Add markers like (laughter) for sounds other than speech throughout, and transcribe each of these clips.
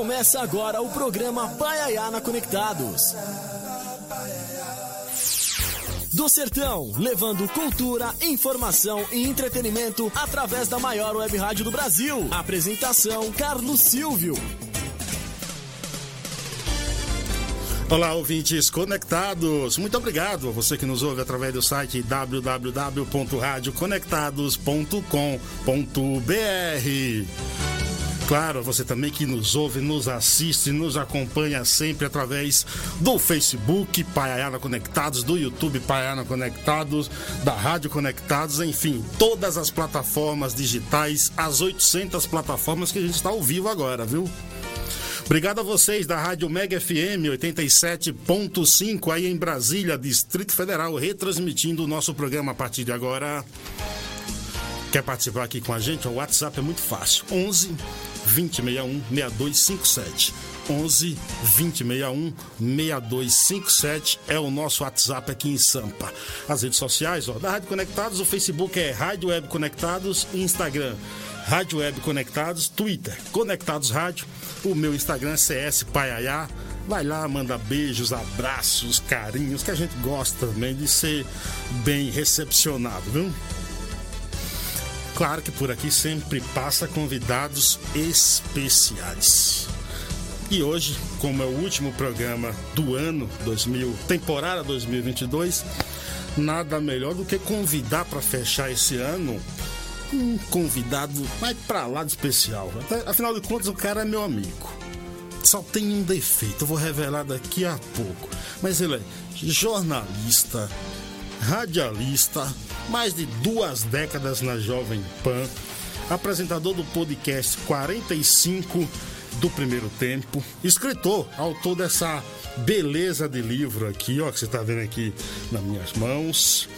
Começa agora o programa Paiayana Conectados. Do Sertão, levando cultura, informação e entretenimento através da maior web rádio do Brasil. Apresentação: Carlos Silvio. Olá, ouvintes conectados. Muito obrigado a você que nos ouve através do site www.radioconectados.com.br. Claro, você também que nos ouve, nos assiste, nos acompanha sempre através do Facebook Paiana Conectados, do YouTube Paiana Conectados, da Rádio Conectados, enfim, todas as plataformas digitais, as 800 plataformas que a gente está ao vivo agora, viu? Obrigado a vocês da Rádio Mega FM 87.5 aí em Brasília, Distrito Federal, retransmitindo o nosso programa a partir de agora. Quer participar aqui com a gente? O WhatsApp é muito fácil. 11 2061 6257. 11 2061 6257 é o nosso WhatsApp aqui em Sampa. As redes sociais, ó, da Rádio Conectados, o Facebook é Rádio Web Conectados, Instagram Rádio Web Conectados, Twitter Conectados Rádio o meu Instagram é CS Paiaiá. Vai lá, manda beijos, abraços, carinhos, que a gente gosta também de ser bem recepcionado, viu? Claro que por aqui sempre passa convidados especiais. E hoje, como é o último programa do ano 2000, temporada 2022, nada melhor do que convidar para fechar esse ano um convidado mais pra lá de especial. Afinal de contas, o cara é meu amigo. Só tem um defeito, eu vou revelar daqui a pouco. Mas ele é jornalista, radialista, mais de duas décadas na Jovem Pan, apresentador do podcast 45 do primeiro tempo, escritor, autor dessa beleza de livro aqui, ó, que você está vendo aqui nas minhas mãos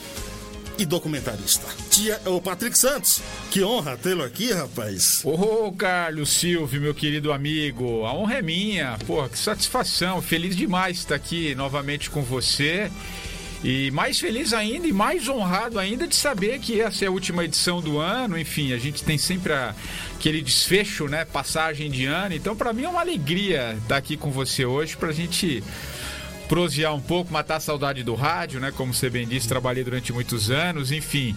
e documentarista. Tia, o Patrick Santos, que honra tê-lo aqui, rapaz. Ô, oh, Carlos Silvio, meu querido amigo, a honra é minha. Pô, que satisfação, feliz demais estar aqui novamente com você. E mais feliz ainda e mais honrado ainda de saber que essa é a última edição do ano. Enfim, a gente tem sempre a, aquele desfecho, né? Passagem de ano. Então, para mim é uma alegria estar aqui com você hoje para a gente prosear um pouco, matar a saudade do rádio, né? Como você bem disse, trabalhei durante muitos anos, enfim.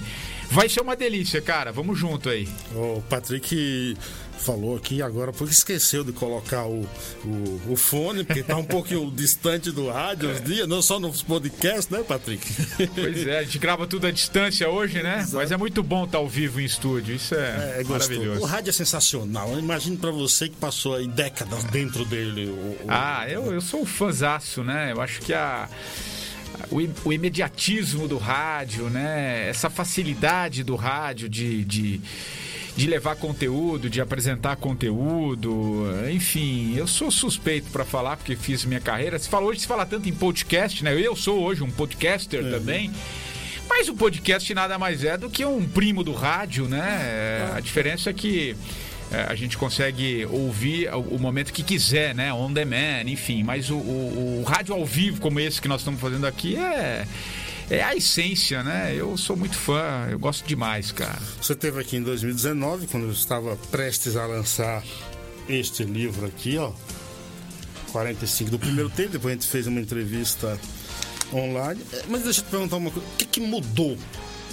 Vai ser uma delícia, cara. Vamos junto aí. O Patrick falou aqui agora, porque esqueceu de colocar o, o, o fone, porque tá um pouquinho (laughs) distante do rádio os dias, não só nos podcasts, né, Patrick? Pois é, a gente grava tudo à distância hoje, né? Exato. Mas é muito bom estar ao vivo em estúdio, isso é, é, é maravilhoso. O rádio é sensacional, imagino para você que passou aí décadas dentro dele. O, o... Ah, eu, eu sou um fãzaço, né? Eu acho que a o, o, imediatismo do rádio, né? Essa facilidade do rádio de, de de levar conteúdo, de apresentar conteúdo, enfim, eu sou suspeito para falar porque fiz minha carreira. Se fala hoje se fala tanto em podcast, né? Eu sou hoje um podcaster uhum. também. Mas o podcast nada mais é do que um primo do rádio, né? A diferença é que é, a gente consegue ouvir o momento que quiser, né? On demand, enfim. Mas o, o, o rádio ao vivo, como esse que nós estamos fazendo aqui, é é a essência, né? Eu sou muito fã, eu gosto demais, cara. Você teve aqui em 2019, quando eu estava prestes a lançar este livro aqui, ó. 45 do primeiro tempo, depois a gente fez uma entrevista online. É, mas deixa eu te perguntar uma coisa: o que, que mudou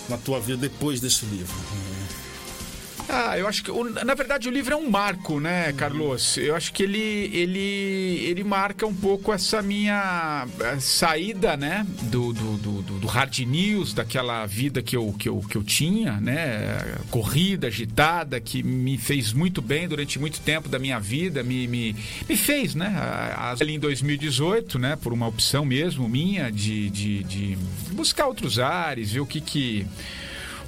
na tua vida depois desse livro? Ah, eu acho que na verdade o livro é um marco, né, Carlos? Eu acho que ele ele ele marca um pouco essa minha eh, saída, né, do, do, do, do hard news, daquela vida que eu, que eu, que eu tinha, né, corrida, agitada, que me fez muito bem durante muito tempo da minha vida, me, me, me fez, né, ali em 2018, né, por uma opção mesmo minha de, de, de buscar outros ares, ver o que que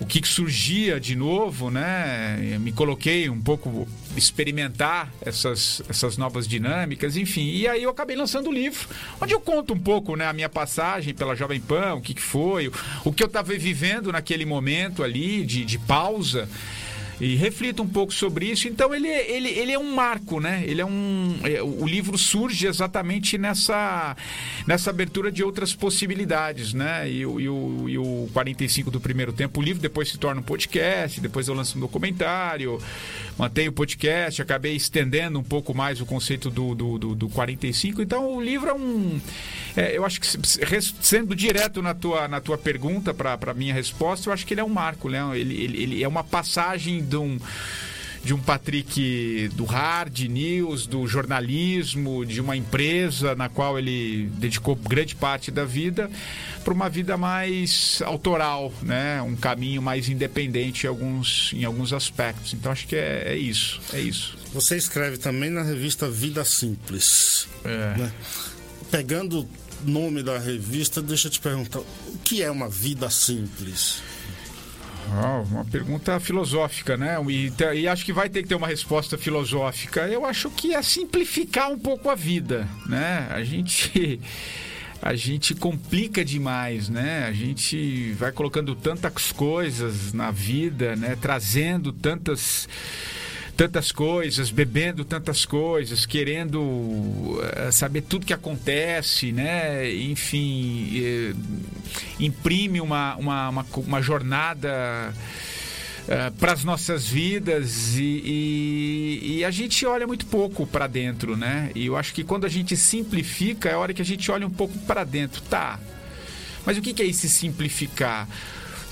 o que surgia de novo, né? Me coloquei um pouco experimentar essas, essas novas dinâmicas, enfim. E aí eu acabei lançando o livro, onde eu conto um pouco, né, a minha passagem pela Jovem Pan, o que, que foi, o, o que eu estava vivendo naquele momento ali de, de pausa. E reflita um pouco sobre isso. Então ele, ele, ele é um marco, né? Ele é um. É, o livro surge exatamente nessa, nessa abertura de outras possibilidades, né? E, e, o, e o 45 do primeiro tempo, o livro depois se torna um podcast, depois eu lanço um documentário, mantenho o podcast, acabei estendendo um pouco mais o conceito do, do, do, do 45. Então o livro é um. É, eu acho que sendo direto na tua, na tua pergunta para minha resposta, eu acho que ele é um marco, né? Ele, ele, ele é uma passagem de um de um Patrick do hard news, do jornalismo, de uma empresa na qual ele dedicou grande parte da vida para uma vida mais autoral, né? Um caminho mais independente em alguns, em alguns aspectos. Então acho que é, é isso, é isso. Você escreve também na revista Vida Simples. É. Né? Pegando o nome da revista, deixa eu te perguntar, o que é uma vida simples? Uma pergunta filosófica, né? E, e, acho que vai ter que ter uma resposta filosófica. Eu acho que é simplificar um pouco a vida, né? A gente (laughs) a gente complica demais, né? A gente vai colocando tantas coisas na vida, né? Trazendo tantas tantas coisas, bebendo tantas coisas, querendo uh, saber tudo que acontece, né? Enfim, uh, imprime uma, uma, uma, uma jornada. Uh, para as nossas vidas e, e, e, a gente olha muito pouco para dentro, né? E eu acho que quando a gente simplifica é a hora que a gente olha um pouco para dentro, tá? Mas o que, que é esse simplificar?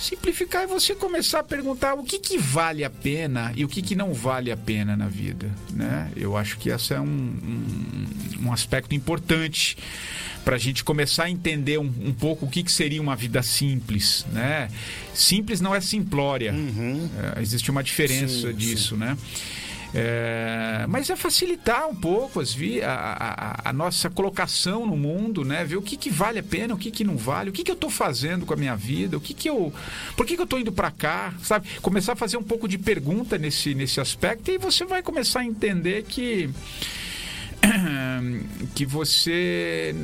Simplificar é você começar a perguntar o que, que vale a pena e o que, que não vale a pena na vida. Né? Eu acho que esse é um, um, um aspecto importante para a gente começar a entender um, um, pouco o que, que seria uma vida simples. Né? Simples não é simplória. Uhum. É, existe uma diferença sim, disso. Sim. Né? É, mas é facilitar um pouco as vi, a, a, a, nossa colocação no mundo, né? Ver o que, que vale a pena, o que, que não vale, o que, que eu estou fazendo com a minha vida, o que, que eu. Por que, que eu estou indo para cá? Sabe? Começar a fazer um pouco de pergunta nesse, nesse aspecto e você vai começar a entender que (clears throat) que você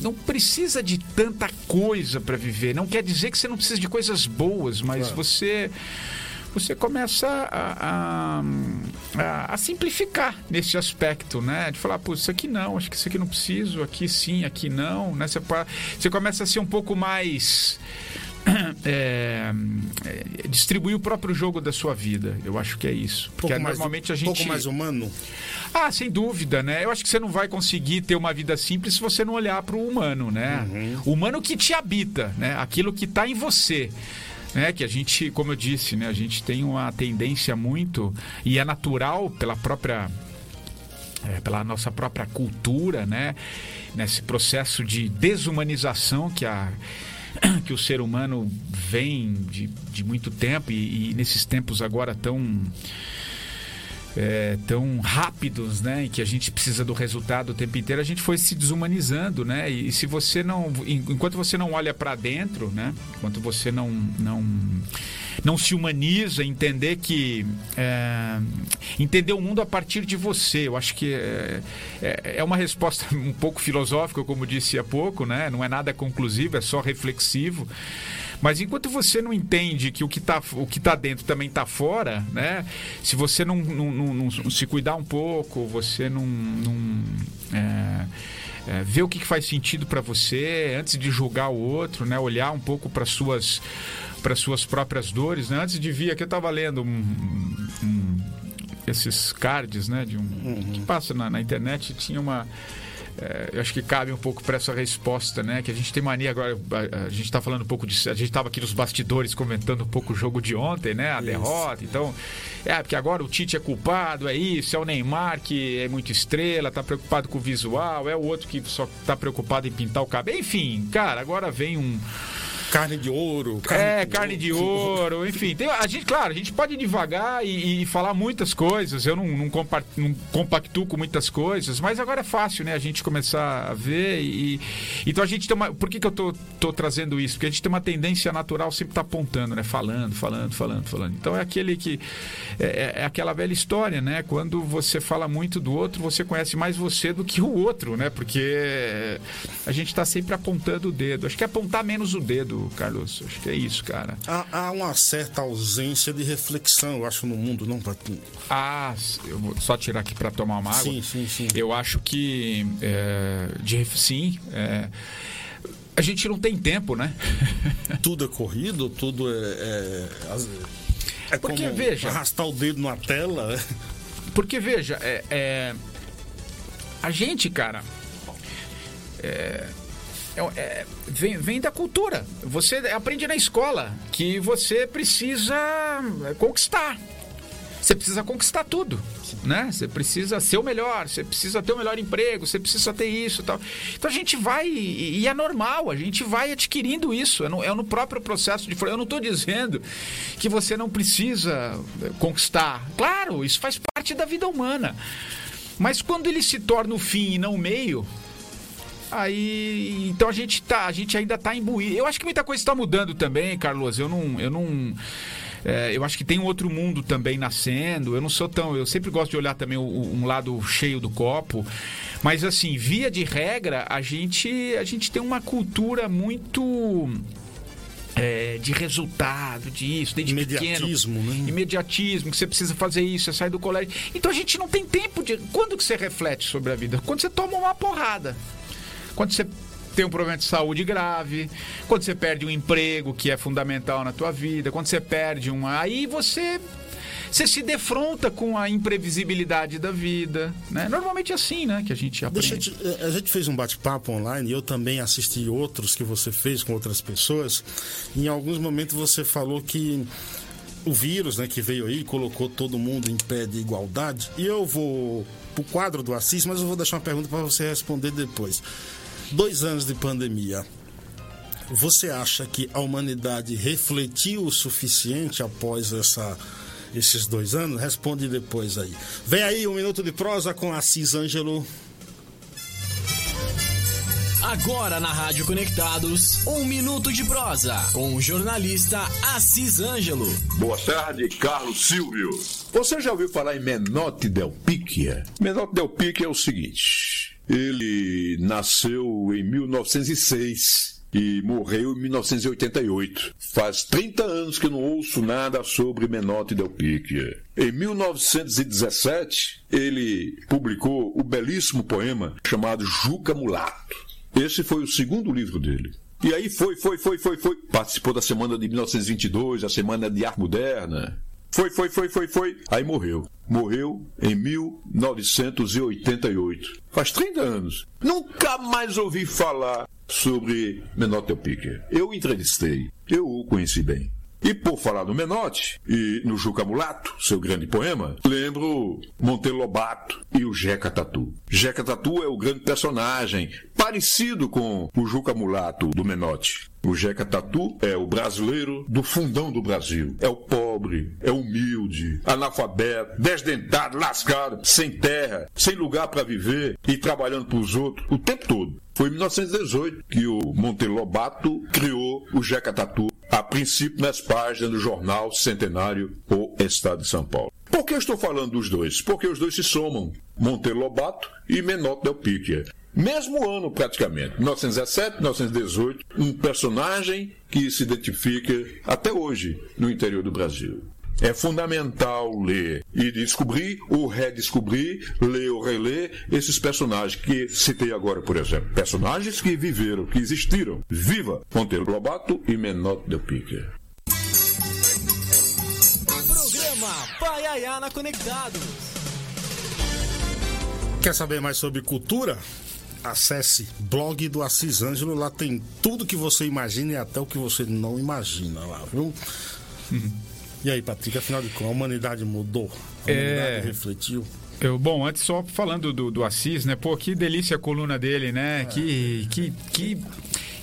não precisa de tanta coisa para viver. Não quer dizer que você não precisa de coisas boas, mas você você começa a, a, a, a, simplificar nesse aspecto, né? De falar, pô, isso aqui não, acho que isso aqui não preciso, aqui sim, aqui não, né? Você, você começa a ser um pouco mais... (clears throat) É, é, distribuir o próprio jogo da sua vida. Eu acho que é isso. Porque pouco normalmente mais, a gente. Um pouco mais humano? Ah, sem dúvida, né? Eu acho que você não vai conseguir ter uma vida simples se você não olhar para o humano, né? Uhum. O humano que te habita, né? Aquilo que está em você né? Que a gente, como eu disse, né? A gente tem uma tendência muito e é natural pela própria é, pela nossa própria cultura, né? Nesse processo de desumanização que a (coughs) que o ser humano vem de, de muito tempo e, e nesses tempos agora tão é, tão rápidos, né, que a gente precisa do resultado o tempo inteiro, a gente foi se desumanizando, né? E, e se você não, enquanto você não olha para dentro, né, enquanto você não não não se humaniza, entender que é, entender o mundo a partir de você, eu acho que é, é, é uma resposta (laughs) um pouco filosófica, como disse há pouco, né? Não é nada conclusivo, é só reflexivo. Mas enquanto você não entende que o que está o que tá dentro também está fora, né? Se você não, não, não, não, se cuidar um pouco, você não, é, é, ver o que faz sentido para você antes de julgar o outro, né? Olhar um pouco para suas para suas próprias dores, né? Antes de vir aqui eu estava lendo um, um, esses cards, né? De um uhum. que passa na, na internet tinha uma é, eu acho que cabe um pouco para essa resposta, né? Que a gente tem mania agora. A, a gente está falando um pouco de. A gente estava aqui nos bastidores comentando um pouco o jogo de ontem, né? A isso. derrota. Então, é, porque agora o Tite é culpado, é isso, é o Neymar que é muito estrela, tá preocupado com o visual, é o outro que só tá preocupado em pintar o cabelo. Enfim, cara, agora vem um Carne de ouro. Carne é, de carne de ouro, enfim. Tem, a gente, claro, a gente pode devagar e, e falar muitas coisas. Eu não, não, compa não, compactuo com muitas coisas, mas agora é fácil, né? A gente começar a ver e. Então a gente tem uma. Por que, que eu tô, tô trazendo isso? Porque a gente tem uma tendência natural sempre estar tá apontando, né? Falando, falando, falando, falando. Então é aquele que. É, é, é aquela velha história, né? Quando você fala muito do outro, você conhece mais você do que o outro, né? Porque a gente está sempre apontando o dedo. Acho que é apontar menos o dedo Carlos. Acho que é isso, cara. Há, há uma certa ausência de reflexão, eu acho, no mundo, não, Patinho? Ah, eu vou só tirar aqui para tomar uma água. Sim, sim, sim. Eu acho que, é, de, sim, é, a gente não tem tempo, né? (laughs) tudo é corrido, tudo é. É, é Porque, veja. Arrastar o dedo na tela. Porque, veja, é, é a gente, cara. É, é, é, vem, vem da cultura. Você aprende na escola que você precisa conquistar. Você precisa conquistar tudo, né? Você precisa ser o melhor, você precisa ter o melhor emprego, você precisa ter isso, tal. Então a gente vai e é normal, a gente vai adquirindo isso. É no, é no próprio processo de eu não estou dizendo que você não precisa conquistar. Claro, isso faz parte da vida humana. Mas quando ele se torna o fim e não o meio, Aí, então a gente tá, a gente ainda tá imbuído. Eu acho que muita coisa está mudando também, Carlos. Eu não, eu não é, eu acho que tem um outro mundo também nascendo. Eu não sou tão. Eu sempre gosto de olhar também o, um lado cheio do copo. Mas assim, via de regra, a gente, a gente tem uma cultura muito. É, de resultado, disso, desde Imediatismo, pequeno. Né? Imediatismo, que você precisa fazer isso, você sai do colégio. Então a gente não tem tempo de. Quando que você reflete sobre a vida? Quando você toma uma porrada. Quando você tem um problema de saúde grave, quando você perde um emprego que é fundamental na tua vida, quando você perde um, aí você você se defronta com a imprevisibilidade da vida, né? Normalmente é assim, né, que a gente aprende. Te, eh, a gente fez um bate-papo online e eu também assisti outros que você fez com outras pessoas. Em alguns momentos você falou que o vírus, né, que veio aí, colocou todo mundo em pé de igualdade. E eu vou pro quadro do Assis, mas eu vou deixar uma pergunta para você responder depois. Dois anos de pandemia. Você acha que a humanidade refletiu o suficiente após essa, esses dois anos? Responde depois aí. Vem aí um minuto de prosa com Assis Ângelo. Agora na Rádio Conectados, um minuto de prosa com o jornalista Assis Ângelo. Boa tarde, Carlos Silvio. Você já ouviu falar em Menotti Del Picchia? Menotti Del Picchia é o seguinte: ele nasceu em 1906 e morreu em 1988. Faz 30 anos que não ouço nada sobre Menotti Del Picchia. Em 1917, ele publicou o belíssimo poema chamado Juca Mulato. Esse foi o segundo livro dele. E aí foi, foi, foi, foi, foi. Participou da semana de 1922, a semana de arte moderna. Foi, foi, foi, foi, foi. Aí morreu. Morreu em 1988. Faz 30 anos. Nunca mais ouvi falar sobre Menotti Picker. Eu entrevistei. Eu o conheci bem. E por falar no Menotti e no Juca Mulato, seu grande poema, lembro Monteiro Lobato e o Jeca Tatu. Jeca Tatu é o grande personagem, parecido com o Juca Mulato do Menotti. O Jeca Tatu é o brasileiro do fundão do Brasil. É o pobre, é humilde, analfabeto, desdentado, lascado, sem terra, sem lugar para viver e trabalhando para os outros o tempo todo. Foi em 1918 que o Monteiro Lobato criou o Jeca Tatu, a princípio nas páginas do jornal Centenário ou Estado de São Paulo. Por que eu estou falando dos dois? Porque os dois se somam, Monteiro Lobato e Menotti Del Picchia. Mesmo ano, praticamente, 1917, 1918, um personagem que se identifica até hoje no interior do Brasil. É fundamental ler e descobrir ou redescobrir, ler ou reler esses personagens que citei agora, por exemplo. Personagens que viveram, que existiram. Viva Monteiro Lobato e Menotti Del Pique. Programa Paiaiana Conectados. Quer saber mais sobre cultura? Acesse blog do Assis Ângelo, lá tem tudo que você imagina e até o que você não imagina lá, viu? Uhum. E aí, Patrick, afinal de contas, a humanidade mudou? A humanidade é... refletiu? Eu, bom, antes só falando do, do Assis, né? Pô, que delícia a coluna dele, né? É. Que, que, que,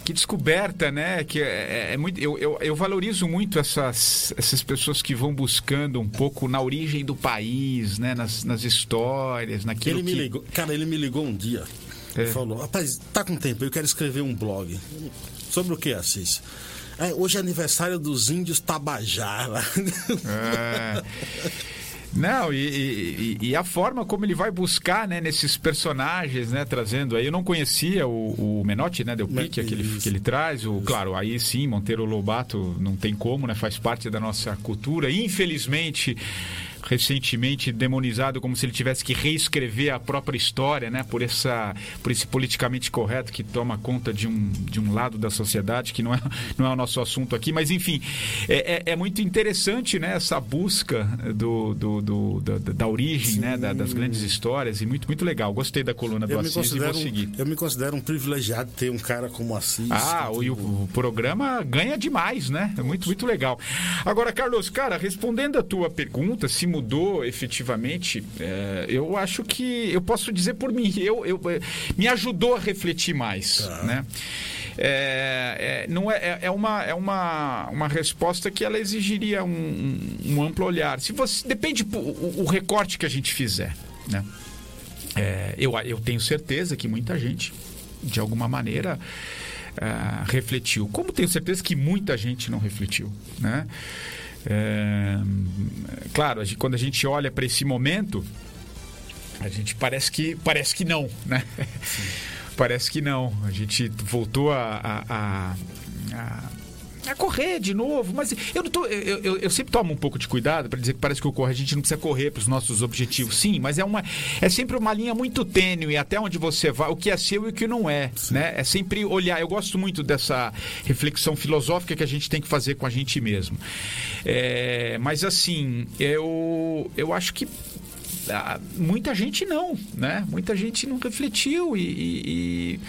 que descoberta, né? Que é, é, é muito, eu, eu, eu, valorizo muito essas, essas pessoas que vão buscando um pouco na origem do país, né? Nas, nas histórias, naquilo ele me que... ligou, Cara, ele me ligou um dia é. e falou, rapaz, tá com tempo, eu quero escrever um blog. Sobre o que, Assis? É, hoje é aniversário dos índios Tabajara. (laughs) É. Não, e, e, e, a forma como ele vai buscar, né, nesses personagens, né, trazendo aí. Eu não conhecia o, o Menotti, né, Del Pique, que ele, que ele traz. O, claro, aí sim, Monteiro Lobato não tem como, né, faz parte da nossa cultura. Infelizmente recentemente demonizado como se ele tivesse que reescrever a própria história, né? Por, essa, por esse politicamente correto que toma conta de um, de um lado da sociedade, que não é, não é o nosso assunto aqui. Mas, enfim, é, é, é muito interessante né? essa busca do, do, do da, da, origem né? Da, das grandes histórias e muito, muito legal. Gostei da coluna do eu Assis e vou seguir. Eu me considero um privilegiado ter um cara como Assis. Ah, o, o programa ganha demais, né? É muito, muito legal. Agora, Carlos, cara, respondendo a tua pergunta, se mudou efetivamente, é, eu acho que eu posso dizer por mim, eu, eu é, me ajudou a refletir mais, tá. né? É, é, não é, é, é, uma, é uma, uma resposta que ela exigiria um, um amplo olhar. Se você depende o, o recorte que a gente fizer, né? É, eu, eu tenho certeza que muita gente, de alguma maneira, uh, refletiu. Como tenho certeza que muita gente não refletiu, né? É, claro, quando a gente olha para esse momento, a gente parece que parece que não, né? (laughs) parece que não. A gente voltou a, a, a, a a correr de novo, mas eu não tô, eu, eu, eu sempre tomo um pouco de cuidado para dizer que parece que o corre a gente não precisa correr para os nossos objetivos, sim, mas é uma é sempre uma linha muito tênue até onde você vai, o que é seu e o que não é, sim. né? É sempre olhar. Eu gosto muito dessa reflexão filosófica que a gente tem que fazer com a gente mesmo. É, mas assim, eu eu acho que ah, muita gente não, né? Muita gente não refletiu e, e, e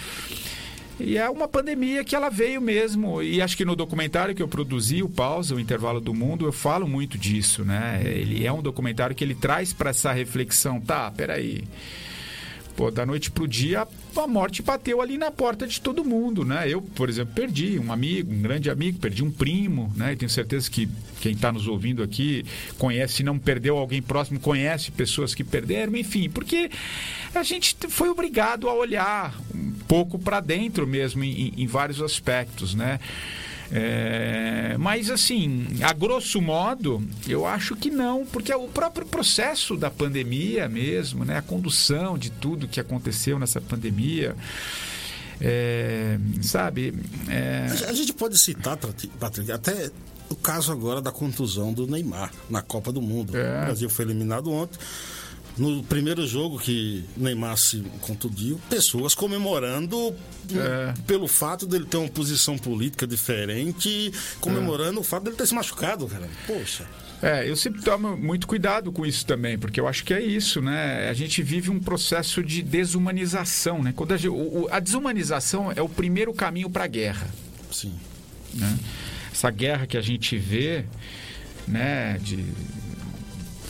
e é uma pandemia que ela veio mesmo. E acho que no documentário que eu produzi, o Pausa, o Intervalo do Mundo, eu falo muito disso, né? Ele é um documentário que ele traz para essa reflexão. Tá, peraí. Pô, da noite pro dia, a morte bateu ali na porta de todo mundo, né? Eu, por exemplo, perdi um amigo, um grande amigo, perdi um primo, né? E tenho certeza que quem está nos ouvindo aqui conhece, não perdeu alguém próximo, conhece pessoas que perderam, enfim, porque a gente foi obrigado a olhar um pouco para dentro mesmo em, em vários aspectos, né? É, mas assim, a grosso modo, eu acho que não, porque o próprio processo da pandemia mesmo, né, a condução de tudo que aconteceu nessa pandemia. É, sabe? É... A gente pode citar, Patrick, até o caso agora da contusão do Neymar na Copa do Mundo. É. O Brasil foi eliminado ontem no primeiro jogo que Neymar se contundiu, pessoas comemorando é. pelo fato dele ter uma posição política diferente, comemorando é. o fato dele ter se machucado, cara. Poxa. É, eu sempre tomo muito cuidado com isso também, porque eu acho que é isso, né? A gente vive um processo de desumanização, né? Quando a, o, a desumanização é o primeiro caminho para a guerra. Sim. Né? Essa guerra que a gente vê, né? De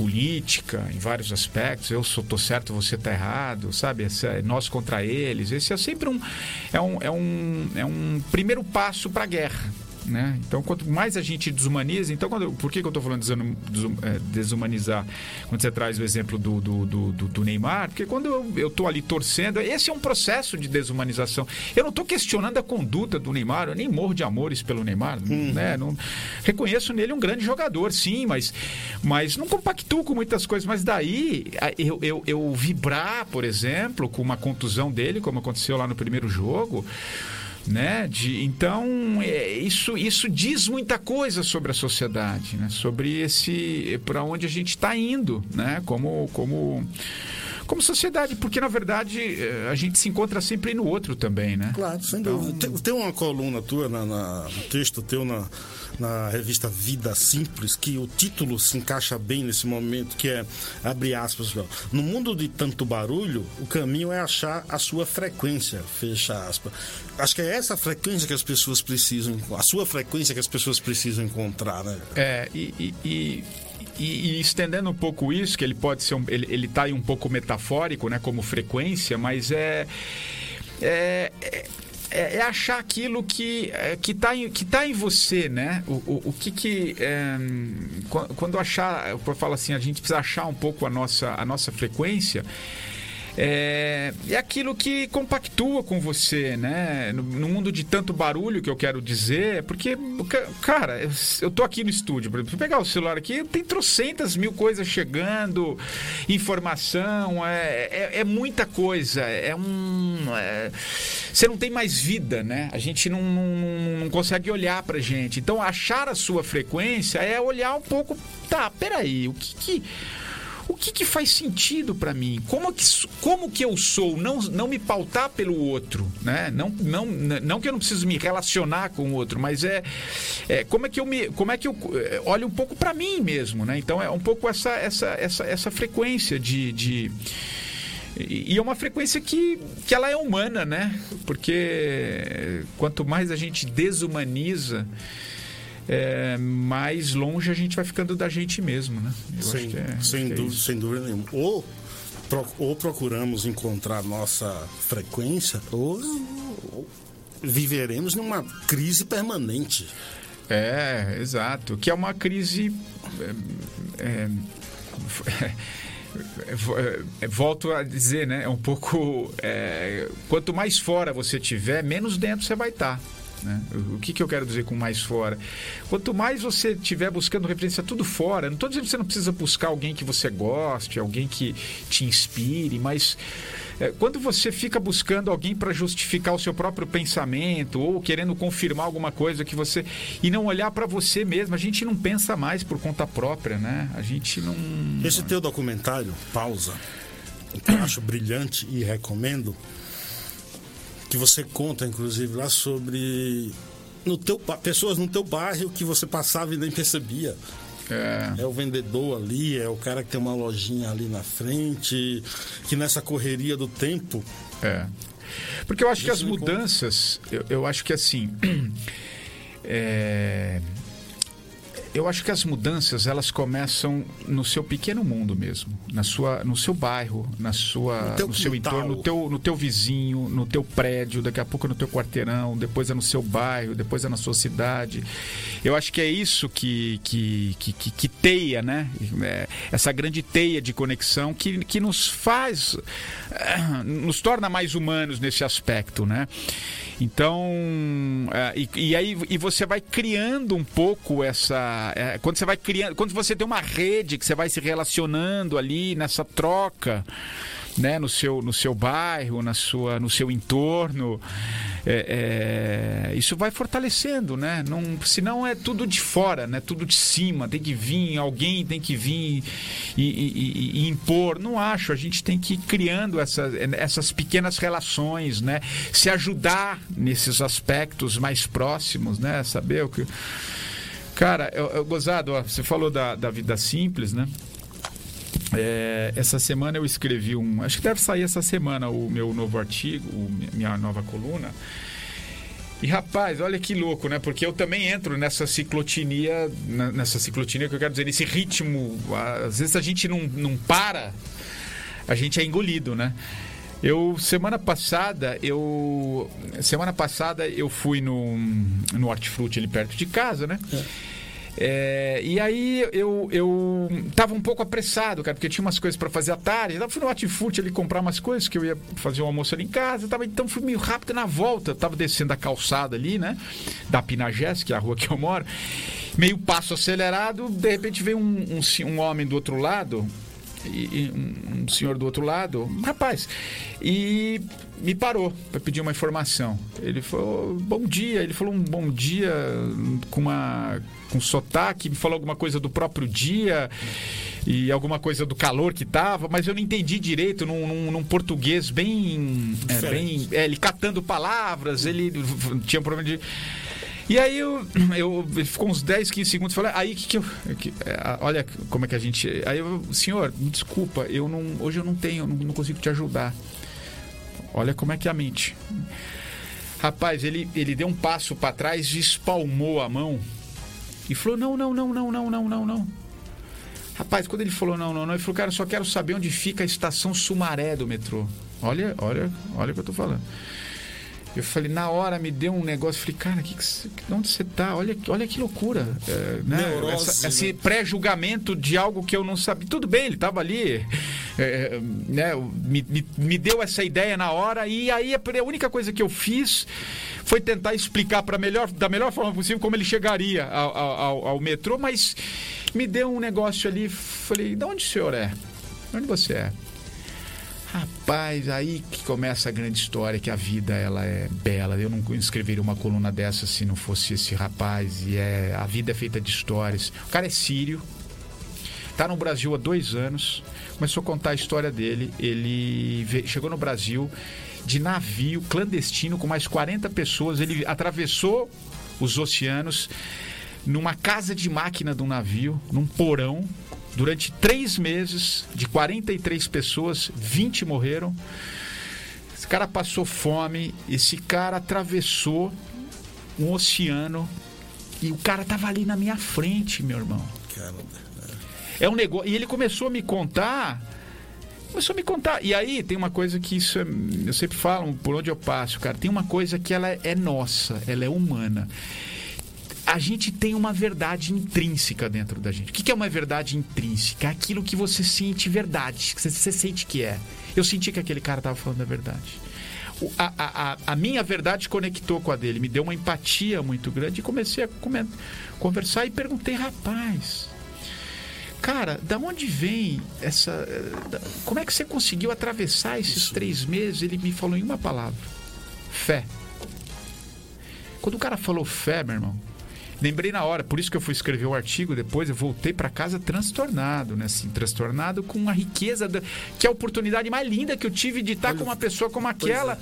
política em vários aspectos. Eu sou tô certo, você tá errado, sabe? É nós contra eles. Esse é sempre um é um, é um, é um primeiro passo para a guerra. Né? Então, quanto mais a gente desumaniza, então, quando, por que, que eu estou falando de é, desumanizar? Quando você traz o exemplo do, do, do, do Neymar, porque quando eu estou ali torcendo, esse é um processo de desumanização. Eu não estou questionando a conduta do Neymar, eu nem morro de amores pelo Neymar, uhum. né? Não, reconheço nele um grande jogador, sim, mas, mas não compactuo com muitas coisas. Mas daí, eu, eu, eu vibrar, por exemplo, com uma contusão dele, como aconteceu lá no primeiro jogo né? De, então é, isso isso diz muita coisa sobre a sociedade, né? Sobre esse para onde a gente está indo, né? Como como como sociedade, porque na verdade eh, a gente se encontra sempre no outro também, né? Claro, sem então... dúvida. Tem, tem, uma coluna tua na, na, no texto teu na na revista Vida Simples, que o título se encaixa bem nesse momento, que é, abre aspas, no mundo de tanto barulho, o caminho é achar a sua frequência, fecha aspas. Acho que é essa frequência que as pessoas precisam, a sua frequência que as pessoas precisam encontrar, né? É, e, e, e... E, e, estendendo um pouco isso, que ele pode ser um, ele, ele tá aí um pouco metafórico, né, como frequência, mas é, é, é é, achar aquilo que é, que está em, que tá em você, né? O, o, o que que é, quando achar, eu falo assim, a gente precisa achar um pouco a nossa a nossa frequência. É, é aquilo que compactua com você, né? No, no, mundo de tanto barulho que eu quero dizer, porque, cara, eu, tô aqui no estúdio, por exemplo, pegar o celular aqui, tem trocentas mil coisas chegando, informação, é, é, é muita coisa, é um. É, você não tem mais vida, né? A gente não, não, não consegue olhar pra gente. Então, achar a sua frequência é olhar um pouco. Tá, peraí, o que que o que, que faz sentido para mim? Como que, como que eu sou? Não, não me pautar pelo outro, né? Não, não, não que eu não preciso me relacionar com o outro, mas é, é como é que eu me, como é que eu é, olho um pouco para mim mesmo, né? Então é um pouco essa essa essa, essa frequência de, de e é uma frequência que, que ela é humana, né? Porque quanto mais a gente desumaniza, é, mais longe a gente vai ficando da gente mesmo, né? Eu sem, é, sem, é dúvida, sem dúvida nenhuma. Ou, ou procuramos encontrar nossa frequência, ou, ou viveremos numa crise permanente. É, exato. Que é uma crise. É, é, volto a dizer, né? É um pouco. É, quanto mais fora você tiver, menos dentro você vai estar. Né? O que, que eu quero dizer com mais fora? Quanto mais você estiver buscando referência tudo fora, não estou dizendo que você não precisa buscar alguém que você goste, alguém que te inspire, mas é, quando você fica buscando alguém para justificar o seu próprio pensamento ou querendo confirmar alguma coisa que você e não olhar para você mesmo, a gente não pensa mais por conta própria, né? A gente não. Esse teu documentário, pausa, que eu acho brilhante e recomendo que você conta, inclusive, lá sobre no teu, pessoas no teu bairro que você passava e nem percebia. É. é. o vendedor ali, é o cara que tem uma lojinha ali na frente, que nessa correria do tempo. É. Porque eu acho que as mudanças, eu, eu, acho que assim. (clears throat) É, eu acho que as mudanças elas começam no seu pequeno mundo mesmo, na sua, no seu bairro, na sua, no, no seu entorno, no teu, no teu vizinho, no teu prédio, daqui a pouco no teu quarteirão, depois é no seu bairro, depois é na sua cidade. Eu acho que é isso que que, que, que, que teia, né? É, essa grande teia de conexão que, que nos faz, nos torna mais humanos nesse aspecto, né? Então, é, e, e, aí e você vai criando um pouco essa. É, quando você vai criando. Quando você tem uma rede que você vai se relacionando ali nessa troca né, no, seu, no seu bairro, na sua, no seu entorno. É, é, isso vai fortalecendo, né? Não, senão é tudo de fora, né? Tudo de cima. Tem que vir, alguém tem que vir e, e, e impor. Não acho. A gente tem que ir criando essa, essas pequenas relações, né? Se ajudar nesses aspectos mais próximos, né? Saber o que. Cara, eu, eu gozado, ó, você falou da, da vida simples, né? É, essa semana eu escrevi um. Acho que deve sair essa semana o meu novo artigo, minha nova coluna. E rapaz, olha que louco, né? Porque eu também entro nessa ciclotinia, nessa ciclotinia que eu quero dizer, nesse ritmo. Às vezes a gente não, não para, a gente é engolido, né? Eu semana passada eu semana passada eu fui no no Hortifruti ali perto de casa, né? É. É, e aí eu, eu tava um pouco apressado, cara, porque tinha umas coisas para fazer à tarde. Eu fui no Atifute ali comprar umas coisas que eu ia fazer um almoço ali em casa. Tava, então fui meio rápido na volta. Eu tava descendo a calçada ali, né? Da Pinagés, que é a rua que eu moro. Meio passo acelerado, de repente veio um, um, um homem do outro lado e, um, senhor do outro lado, um rapaz, e me parou para pedir uma informação. Ele falou bom dia, ele falou um bom dia com uma com sotaque, me falou alguma coisa do próprio dia e alguma coisa do calor que tava, mas eu não entendi direito num, num, num português bem, é, bem é, ele catando palavras, ele tinha um problema de e aí eu, eu ficou uns 10, 15 segundos, falei, aí que, que eu. Que, é, olha como é que a gente. Aí eu, senhor, me desculpa, eu não, hoje eu não tenho, não, não consigo te ajudar. Olha como é que é a mente. Rapaz, ele, ele deu um passo para trás, espalmou a mão e falou: não, não, não, não, não, não, não, não. Rapaz, quando ele falou não, não, não, ele falou, cara, eu só quero saber onde fica a estação Sumaré do metrô. Olha, olha, olha o que eu tô falando. Eu falei, na hora me deu um negócio, falei, cara, que, que, onde você tá? Olha, olha que loucura. É, né? Essa, esse né? pré-julgamento de algo que eu não sabia. Tudo bem, ele estava ali é, né, me, me, me, deu essa ideia na hora e aí a única coisa que eu fiz foi tentar explicar para melhor, da melhor forma possível como ele chegaria ao, ao, ao, metrô, mas me deu um negócio ali, falei, de onde o senhor é? De onde você é? Rapaz, aí que começa a grande história, que a vida ela é bela. Eu não escreveria uma coluna dessa se não fosse esse rapaz. E é a vida é feita de histórias. O cara é sírio, tá no Brasil há dois anos, começou a contar a história dele. Ele chegou no Brasil de navio clandestino com mais 40 pessoas. Ele atravessou os oceanos numa casa de máquina de um navio, num porão, Durante três meses, de 43 pessoas, 20 morreram. Esse cara passou fome, esse cara atravessou um oceano e o cara tava ali na minha frente, meu irmão. É um negócio. E ele começou a me contar. Começou a me contar. E aí tem uma coisa que isso é, eu sempre falo por onde eu passo, cara. Tem uma coisa que ela é nossa, ela é humana a gente tem uma verdade intrínseca dentro da gente. O que é uma verdade intrínseca? É aquilo que você sente verdade, que você, sente que é. Eu senti que aquele cara estava falando a verdade. A, a, a, minha verdade conectou com a dele, me deu uma empatia muito grande e comecei a conversar e perguntei, rapaz, cara, da onde vem essa. Como é que você conseguiu atravessar esses Isso. três meses? Ele me falou em uma palavra: fé. Quando o cara falou fé, meu irmão, Lembrei na hora, por isso que eu fui escrever o artigo depois, eu voltei para casa transtornado, né? Assim, transtornado com a riqueza, da, que é a oportunidade mais linda que eu tive de estar com uma pessoa como aquela é.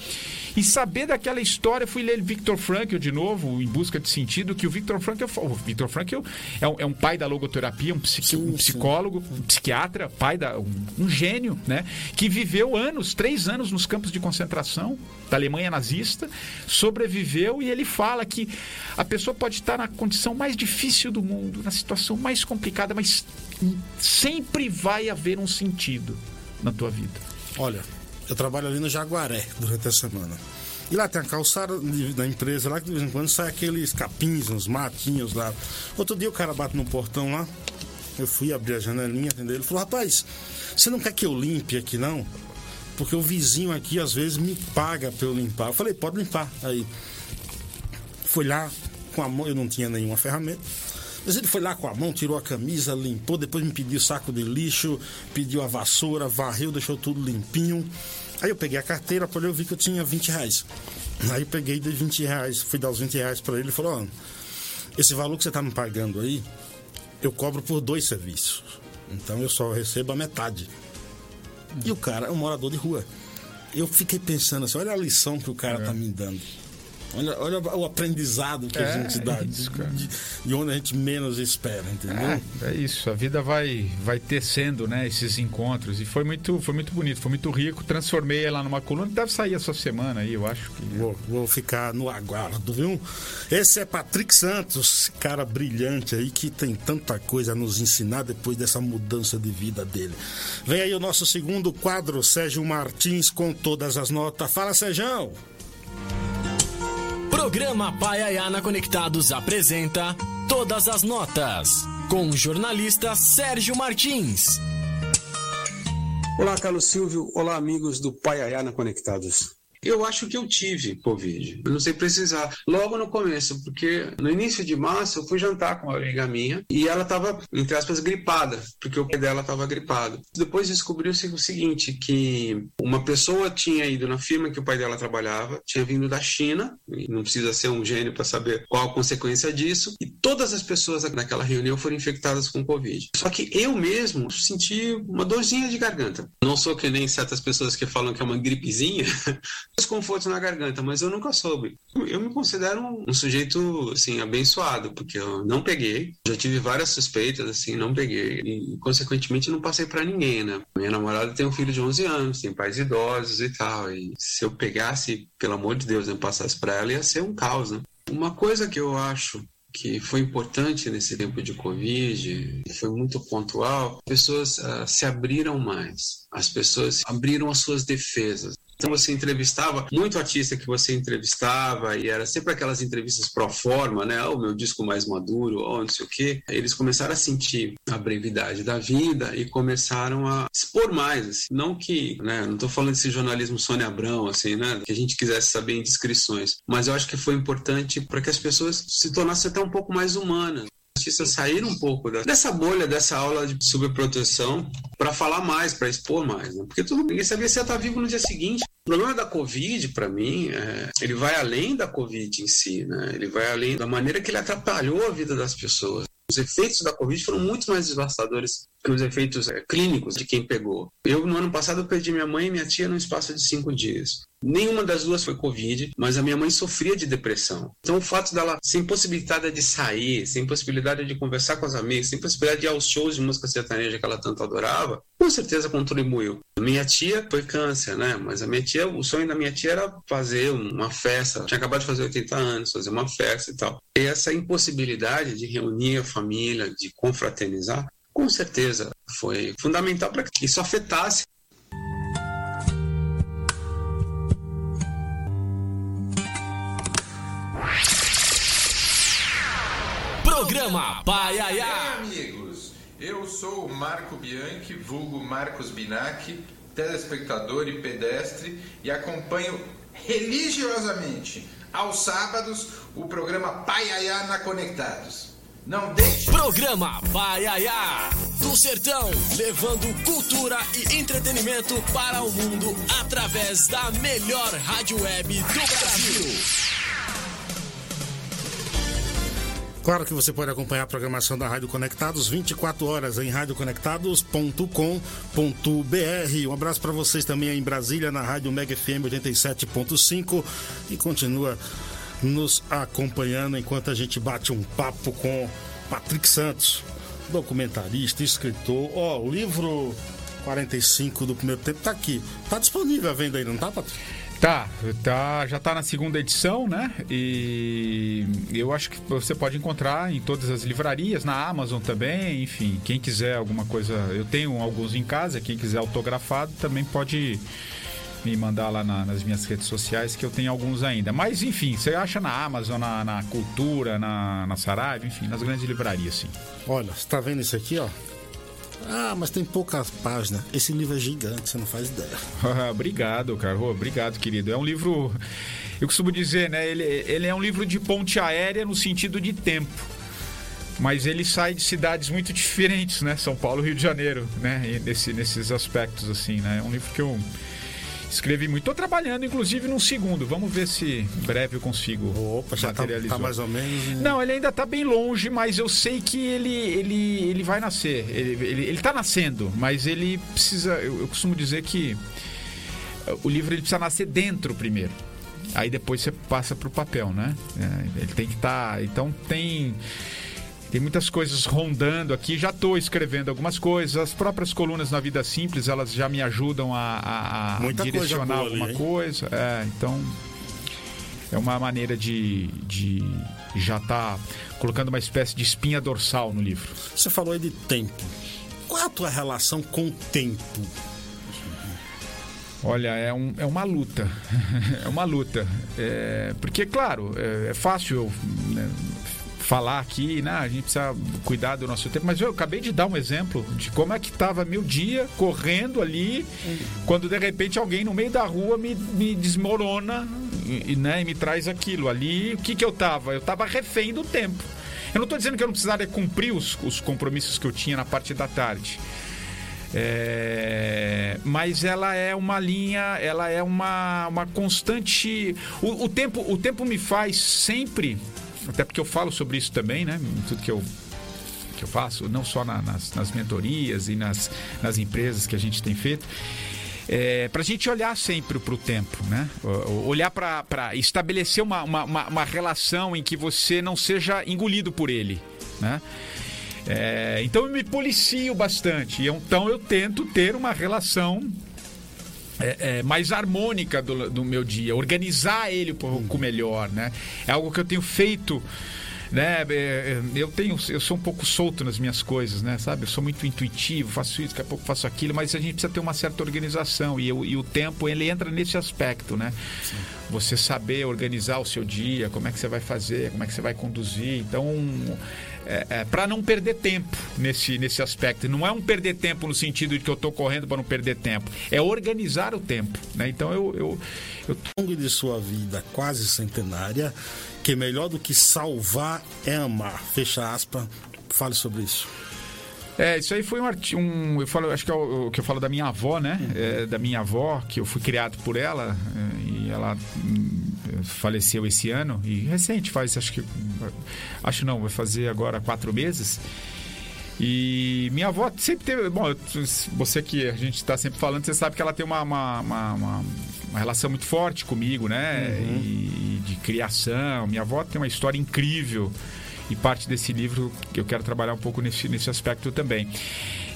e saber daquela história. Fui ler Victor Frankl de novo, em busca de sentido, que o Victor Frankl, o Victor Frankl é um, é um pai da logoterapia, um, psiqui, sim, um psicólogo, um psiquiatra, pai da um, um gênio, né? Que viveu anos, três anos nos campos de concentração da Alemanha nazista, sobreviveu e ele fala que a pessoa pode estar na condição mais difícil do mundo, na situação mais complicada, mas sempre vai haver um sentido na tua vida. Olha, eu trabalho ali no Jaguaré durante a semana. E lá tem a calçada da empresa lá que de vez em quando sai aqueles capins, uns matinhos lá. Outro dia o cara bate no portão lá. Eu fui abrir a janelinha, entendeu? Ele falou: Rapaz, você não quer que eu limpe aqui não? Porque o vizinho aqui às vezes me paga pra eu limpar. Eu falei: Pode limpar. Aí foi lá, com a mão, eu não tinha nenhuma ferramenta. Mas ele foi lá com a mão, tirou a camisa, limpou, depois me pediu saco de lixo, pediu a vassoura, varreu, deixou tudo limpinho. Aí eu peguei a carteira, olhei, eu vi que eu tinha 20 reais. Aí eu peguei de 20 reais, fui dar os 20 reais para ele e falou, oh, esse valor que você tá me pagando aí, eu cobro por dois serviços. Então eu só recebo a metade. E o cara é um morador de rua. Eu fiquei pensando assim, olha a lição que o cara é. tá me dando. Olha, olha o aprendizado que é, a gente dá, é isso, de, de, onde a gente menos espera, entendeu? É, é, isso, a vida vai, vai tecendo né, esses encontros. E foi muito, foi muito bonito, foi muito rico. Transformei ela numa coluna, deve sair essa semana aí, eu acho que. Vou, vou ficar no aguardo, viu? Esse é Patrick Santos, cara brilhante aí que tem tanta coisa a nos ensinar depois dessa mudança de vida dele. Vem aí o nosso segundo quadro, Sérgio Martins com todas as notas. Fala, Sérgio! Programa Paiaiana Conectados apresenta Todas as Notas, com o jornalista Sérgio Martins. Olá, Carlos Silvio. Olá, amigos do Paiaiana Conectados. Eu acho que eu tive Covid. Não sei precisar. Logo no começo, porque no início de março eu fui jantar com uma amiga minha e ela estava, entre aspas, gripada, porque o pai dela estava gripado. Depois descobriu-se o seguinte, que uma pessoa tinha ido na firma que o pai dela trabalhava, tinha vindo da China, não precisa ser um gênio para saber qual a consequência disso, e todas as pessoas naquela reunião foram infectadas com Covid. Só que eu mesmo senti uma dorzinha de garganta. Não sou que nem certas pessoas que falam que é uma gripezinha, (laughs) desconforto na garganta, mas eu nunca soube. Eu me considero um, um, sujeito, assim, abençoado, porque eu não peguei. Já tive várias suspeitas, assim, não peguei. E, consequentemente, não passei para ninguém, né? Minha namorada tem um filho de 11 anos, tem pais idosos e tal. E se eu pegasse, pelo amor de Deus, eu passasse para ela, ia ser um caos, né? Uma coisa que eu acho que foi importante nesse tempo de Covid, foi muito pontual, pessoas uh, se abriram mais, as pessoas abriram as suas defesas. Então você entrevistava muito artista que você entrevistava e era sempre aquelas entrevistas pro forma, né? O meu disco mais maduro, ou não sei o quê. Eles começaram a sentir a brevidade da vida e começaram a expor mais, assim. Não que, né? Não tô falando desse jornalismo Sônia Abrão, assim, né? Que a gente quisesse saber em descrições. Mas eu acho que foi importante para que as pessoas se tornassem até um pouco mais humanas artistas saíram um pouco dessa bolha, dessa aula de subproteção para falar mais, para expor mais. Né? Porque todo ninguém sabia se ia estar vivo no dia seguinte. O problema da Covid, para mim, é, ele vai além da Covid em si, né? Ele vai além da maneira que ele atrapalhou a vida das pessoas. Os efeitos da Covid foram muito mais devastadores que os efeitos é, clínicos de quem pegou. Eu, no ano passado, perdi minha mãe e minha tia no espaço de cinco dias. Nenhuma das duas foi Covid, mas a minha mãe sofria de depressão. Então, o fato dela, sem possibilidade de sair, sem possibilidade de conversar com os amigos, sem possibilidade de ir aos shows de música sertaneja que ela tanto adorava, com certeza contribuiu. Minha tia foi câncer, né? Mas a minha tia, o sonho da minha tia era fazer uma festa. Tinha acabado de fazer 80 anos, fazer uma festa e tal. E essa impossibilidade de reunir a família, de confraternizar, com certeza foi fundamental para que isso afetasse Programa Paiaiá. amigos, eu sou o Marco Bianchi, vulgo Marcos Binac, telespectador e pedestre, e acompanho religiosamente aos sábados o programa Paiaiá na Conectados. Não deixe. Programa Paiaiá. Do Sertão, levando cultura e entretenimento para o mundo através da melhor rádio web do Brasil. Claro que você pode acompanhar a programação da Rádio Conectados 24 horas em radioconectados.com.br. Um abraço para vocês também em Brasília, na Rádio Mega FM 87.5 e continua nos acompanhando enquanto a gente bate um papo com Patrick Santos, documentarista, escritor. Ó, o livro 45 do primeiro tempo tá aqui. Tá disponível a venda aí, não tá, Patrick? Tá, tá, já tá na segunda edição, né? E eu acho que você pode encontrar em todas as livrarias, na Amazon também, enfim, quem quiser alguma coisa, eu tenho alguns em casa, quem quiser autografado também pode me mandar lá na, nas minhas redes sociais, que eu tenho alguns ainda. Mas, enfim, você acha na Amazon, na, na Cultura, na, na Saraiva, enfim, nas grandes livrarias, sim. Olha, você tá vendo isso aqui, ó? Ah, mas tem poucas páginas. Esse livro é gigante, você não faz ideia. (laughs) obrigado, cara. Oh, obrigado, querido. É um livro. Eu costumo dizer, né? Ele, ele é um livro de ponte aérea no sentido de tempo. Mas ele sai de cidades muito diferentes, né? São Paulo, Rio de Janeiro, né? Nesse, nesses aspectos, assim, né? É um livro que eu Escrevi muito. Estou trabalhando, inclusive, num segundo. Vamos ver se em breve eu consigo Opa, já materializar. Tá, tá mais ou menos. Né? Não, ele ainda está bem longe, mas eu sei que ele, ele, ele vai nascer. Ele, ele, ele tá nascendo, mas ele precisa. Eu, eu costumo dizer que o livro ele precisa nascer dentro primeiro. Aí depois você passa para o papel, né? É, ele tem que estar. Tá, então tem tem muitas coisas rondando aqui. Já estou escrevendo algumas coisas. As próprias colunas na Vida Simples, elas já me ajudam a, a, a direcionar coisa alguma ali, coisa. É, então, é uma maneira de, de já estar tá colocando uma espécie de espinha dorsal no livro. Você falou aí de tempo. Qual é a tua relação com o tempo? Olha, é, um, é uma luta. (laughs) é uma luta. É, porque, claro, é, é fácil eu né, falar aqui, né? A gente precisa cuidar do nosso tempo. Mas eu acabei de dar um exemplo de como é que estava meu dia correndo ali, quando de repente alguém no meio da rua me, me desmorona e, né, e me traz aquilo. Ali, o que, que eu tava? Eu tava refém do tempo. Eu não estou dizendo que eu não precisaria cumprir os, os compromissos que eu tinha na parte da tarde. É, mas ela é uma linha, ela é uma, uma constante. O, o, tempo, o tempo me faz sempre até porque eu falo sobre isso também, né? Tudo que eu que eu faço, não só na, nas, nas mentorias e nas, nas empresas que a gente tem feito. É, para a gente olhar sempre para o tempo, né? Olhar para estabelecer uma, uma, uma, relação em que você não seja engolido por ele, né? É, então eu me policio bastante. Então eu tento ter uma relação é, é, mais harmônica do, do, meu dia, organizar ele um pouco melhor, né? É algo que eu tenho feito né? É, é, eu tenho, eu sou um pouco solto nas minhas coisas, né? Sabe? Eu sou muito intuitivo, faço isso, daqui a pouco faço aquilo, mas a gente precisa ter uma certa organização e, eu, e o tempo ele entra nesse aspecto, né? Sim. Você saber organizar o seu dia, como é que você vai fazer, como é que você vai conduzir. Então, é, é, para não perder tempo nesse, nesse aspecto. Não é um perder tempo no sentido de que eu estou correndo para não perder tempo. É organizar o tempo. Né? Então eu, eu, eu. Ao longo de sua vida quase centenária, que melhor do que salvar é amar. Fecha aspas. Fale sobre isso. É, isso aí foi um, um eu falo, acho que é o, que eu falo da minha avó, né? Uhum. É, da minha avó, que eu fui criado por ela é, e ela hum, faleceu esse ano e recente faz, acho que acho não, vai fazer agora quatro meses. E minha avó sempre teve. Bom, você que a gente está sempre falando, você sabe que ela tem uma, uma, uma, uma, relação muito forte comigo, né? Uhum. E, e, de criação. Minha avó tem uma história incrível e parte desse livro eu quero trabalhar um pouco nesse, nesse aspecto também.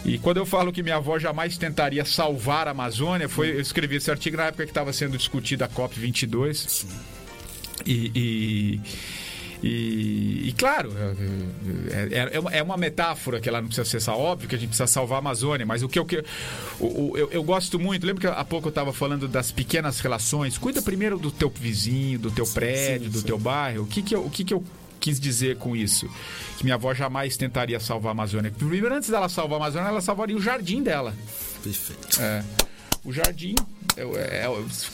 E quando eu falo que minha avó jamais tentaria salvar a Amazônia, foi eu escrevi esse artigo na época que estava sendo discutida a COP 22. E, e, e, e, claro, é, é, é, uma metáfora que ela não precisa ser óbvio que a gente precisa salvar a Amazônia, mas o que eu, o, o, eu, eu gosto muito, lembra que há pouco eu estava falando das pequenas relações? Cuida primeiro do teu vizinho, do teu prédio, sim, sim. do teu bairro. O que, que, eu, o que, que eu quis dizer com isso? Que minha avó jamais tentaria salvar a Amazônia. Primeiro, antes dela salvar a Amazônia, ela salvaria o jardim dela. Perfeito. É. O jardim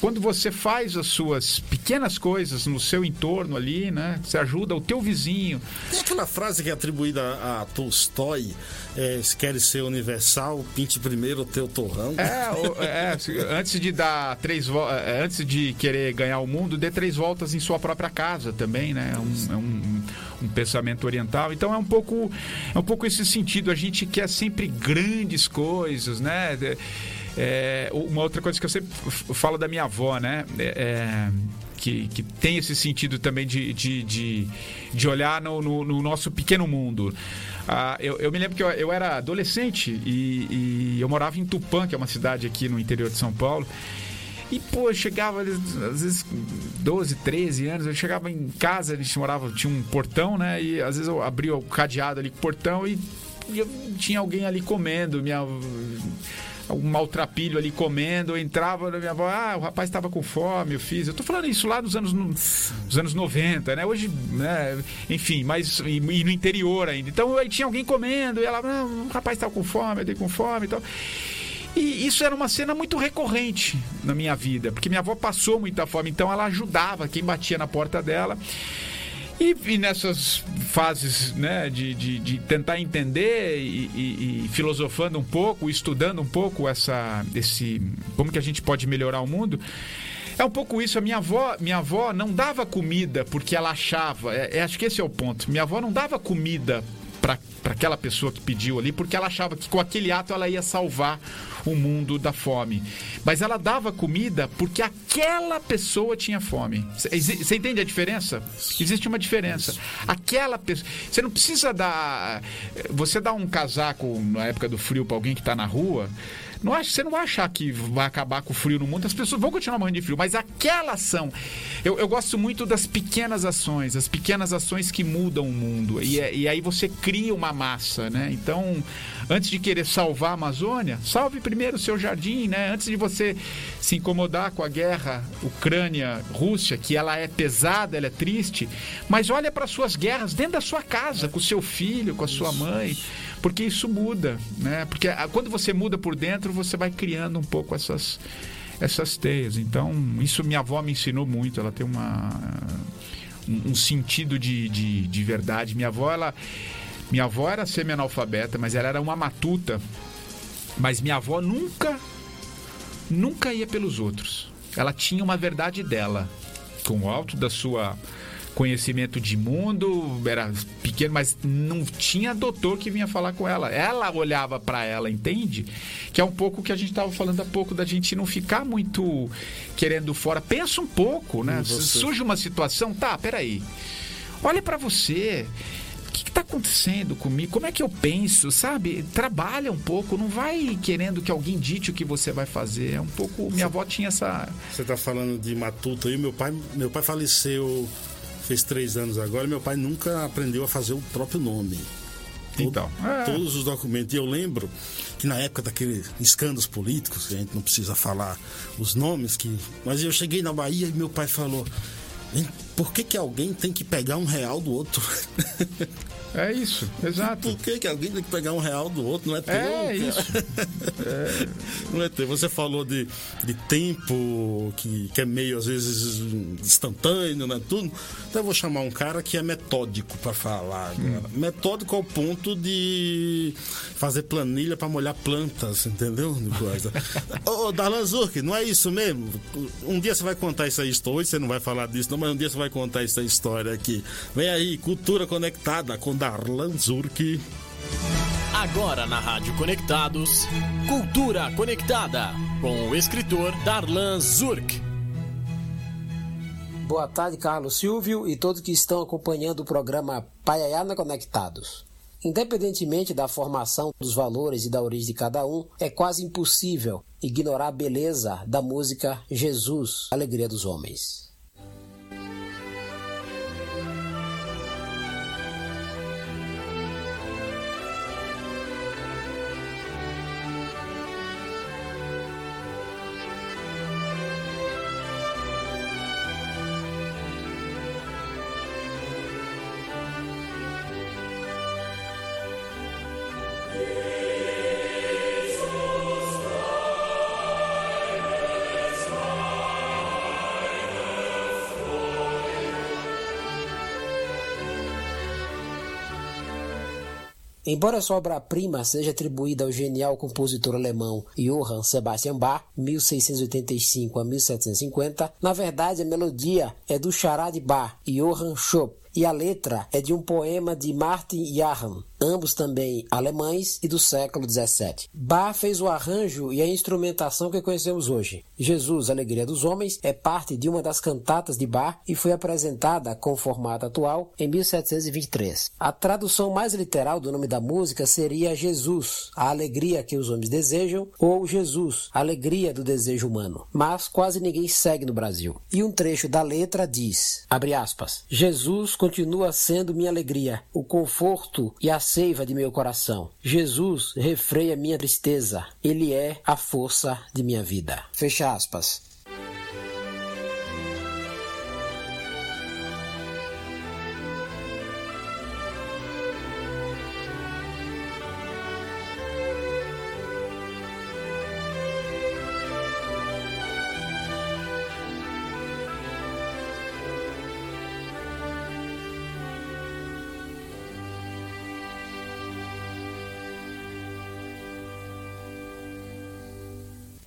quando você faz as suas pequenas coisas no seu entorno ali, né? Você ajuda o teu vizinho. Tem aquela frase que é atribuída a Tolstói, é, se queres ser universal, pinte primeiro o teu torrão. É, é antes de dar três é, antes de querer ganhar o mundo, dê três voltas em sua própria casa também, né? É um, é um, um pensamento oriental. Então é um pouco é um pouco esse sentido. A gente quer sempre grandes coisas, né? É, uma outra coisa que eu sempre falo da minha avó, né? É, é, que, que tem esse sentido também de, de, de, de olhar no, no, no, nosso pequeno mundo. Ah, eu, eu, me lembro que eu, eu era adolescente e, e, eu morava em Tupã, que é uma cidade aqui no interior de São Paulo. E, pô, eu chegava, às vezes, 12, 13 anos, eu chegava em casa, a gente morava, tinha um portão, né? E às vezes eu abria o cadeado ali com o portão e, e tinha alguém ali comendo. Minha um maltrapilho ali comendo, eu entrava na minha avó, ah, o rapaz estava com fome, eu fiz. Eu tô falando isso lá nos anos, nos anos 90, né? Hoje, né? enfim, mas e, e, no interior ainda. Então aí tinha alguém comendo, e ela, ah, o rapaz estava com fome, eu dei com fome e tal. E isso era uma cena muito recorrente na minha vida, porque minha avó passou muita fome, então ela ajudava quem batia na porta dela. E, e nessas fases né, de, de, de tentar entender e, e, e, filosofando um pouco, estudando um pouco essa, esse, como que a gente pode melhorar o mundo, é um pouco isso. A minha avó, minha avó não dava comida porque ela achava. É, é, acho que esse é o ponto. Minha avó não dava comida para aquela pessoa que pediu ali, porque ela achava que com aquele ato ela ia salvar o mundo da fome. Mas ela dava comida porque aquela pessoa tinha fome. Você entende a diferença? Existe uma diferença. Aquela pessoa. Você não precisa dar. Você dá um casaco na época do frio para alguém que está na rua. Não acha, você não vai achar que vai acabar com o frio no mundo, as pessoas vão continuar morrendo de frio, mas aquela ação. Eu, eu gosto muito das pequenas ações, as pequenas ações que mudam o mundo. E, é, e aí você cria uma massa, né? Então, antes de querer salvar a Amazônia, salve primeiro o seu jardim, né? Antes de você se incomodar com a guerra Ucrânia-Rússia, que ela é pesada, ela é triste, mas olha para suas guerras dentro da sua casa, com o seu filho, com a sua mãe porque isso muda, né? Porque quando você muda por dentro, você vai criando um pouco essas essas teias. Então, isso minha avó me ensinou muito. Ela tem uma um, sentido de, de, de, verdade. Minha avó, ela minha avó era semi-analfabeta, mas ela era uma matuta. Mas minha avó nunca nunca ia pelos outros. Ela tinha uma verdade dela, com o alto da sua conhecimento de mundo, era pequeno, mas não tinha doutor que vinha falar com ela. Ela olhava para ela, entende? Que é um pouco o que a gente estava falando há pouco, da gente não ficar muito querendo fora. Pensa um pouco, né? Surge uma situação, tá, peraí. Olha para você o que está acontecendo comigo? Como é que eu penso, sabe? Trabalha um pouco, não vai querendo que alguém dite o que você vai fazer. É um pouco. Minha avó tinha essa. Você está falando de matuta aí, meu pai, meu pai faleceu fez três anos agora, meu pai nunca aprendeu a fazer o próprio nome. Então, é. Todos os documentos. E eu lembro que na época daqueles escândalos políticos, a gente não precisa falar os nomes, que mas eu cheguei na Bahia e meu pai falou: por que, que alguém tem que pegar um real do outro? (laughs) É isso, exato. Por que, que alguém tem que pegar um real do outro? Não é teu. É isso. é... (laughs) Não é teu. Você falou de, de tempo que, que é meio, às vezes, instantâneo, né? Tudo. Então eu vou chamar um cara que é metódico para falar. Hum. Metódico ao ponto de fazer planilha para molhar plantas, entendeu? (laughs) Ô, Darlan Zurk, não é isso mesmo? Um dia você vai contar essa história, hoje você não vai falar disso, não, mas um dia você vai contar essa história aqui. Vem aí, cultura conectada com Darlan Zurk. Agora na Rádio Conectados, Cultura Conectada, com o escritor Darlan Zurk. Boa tarde, Carlos Silvio e todos que estão acompanhando o programa Paiaiana Conectados. Independentemente da formação dos valores e da origem de cada um, é quase impossível ignorar a beleza da música Jesus, Alegria dos Homens. Embora sua obra-prima seja atribuída ao genial compositor alemão Johann Sebastian Bach, 1685 a 1750, na verdade a melodia é do chará de Bach, Johann Schopp, e a letra é de um poema de Martin Jahn, ambos também alemães e do século XVII. Bach fez o arranjo e a instrumentação que conhecemos hoje. Jesus, Alegria dos Homens, é parte de uma das cantatas de Bach e foi apresentada com o formato atual em 1723. A tradução mais literal do nome da música seria Jesus, a alegria que os homens desejam, ou Jesus, a alegria do desejo humano. Mas quase ninguém segue no Brasil. E um trecho da letra diz, abre aspas, Jesus continua sendo minha alegria, o conforto e a seiva de meu coração. Jesus refreia minha tristeza, ele é a força de minha vida. Fecha aspas.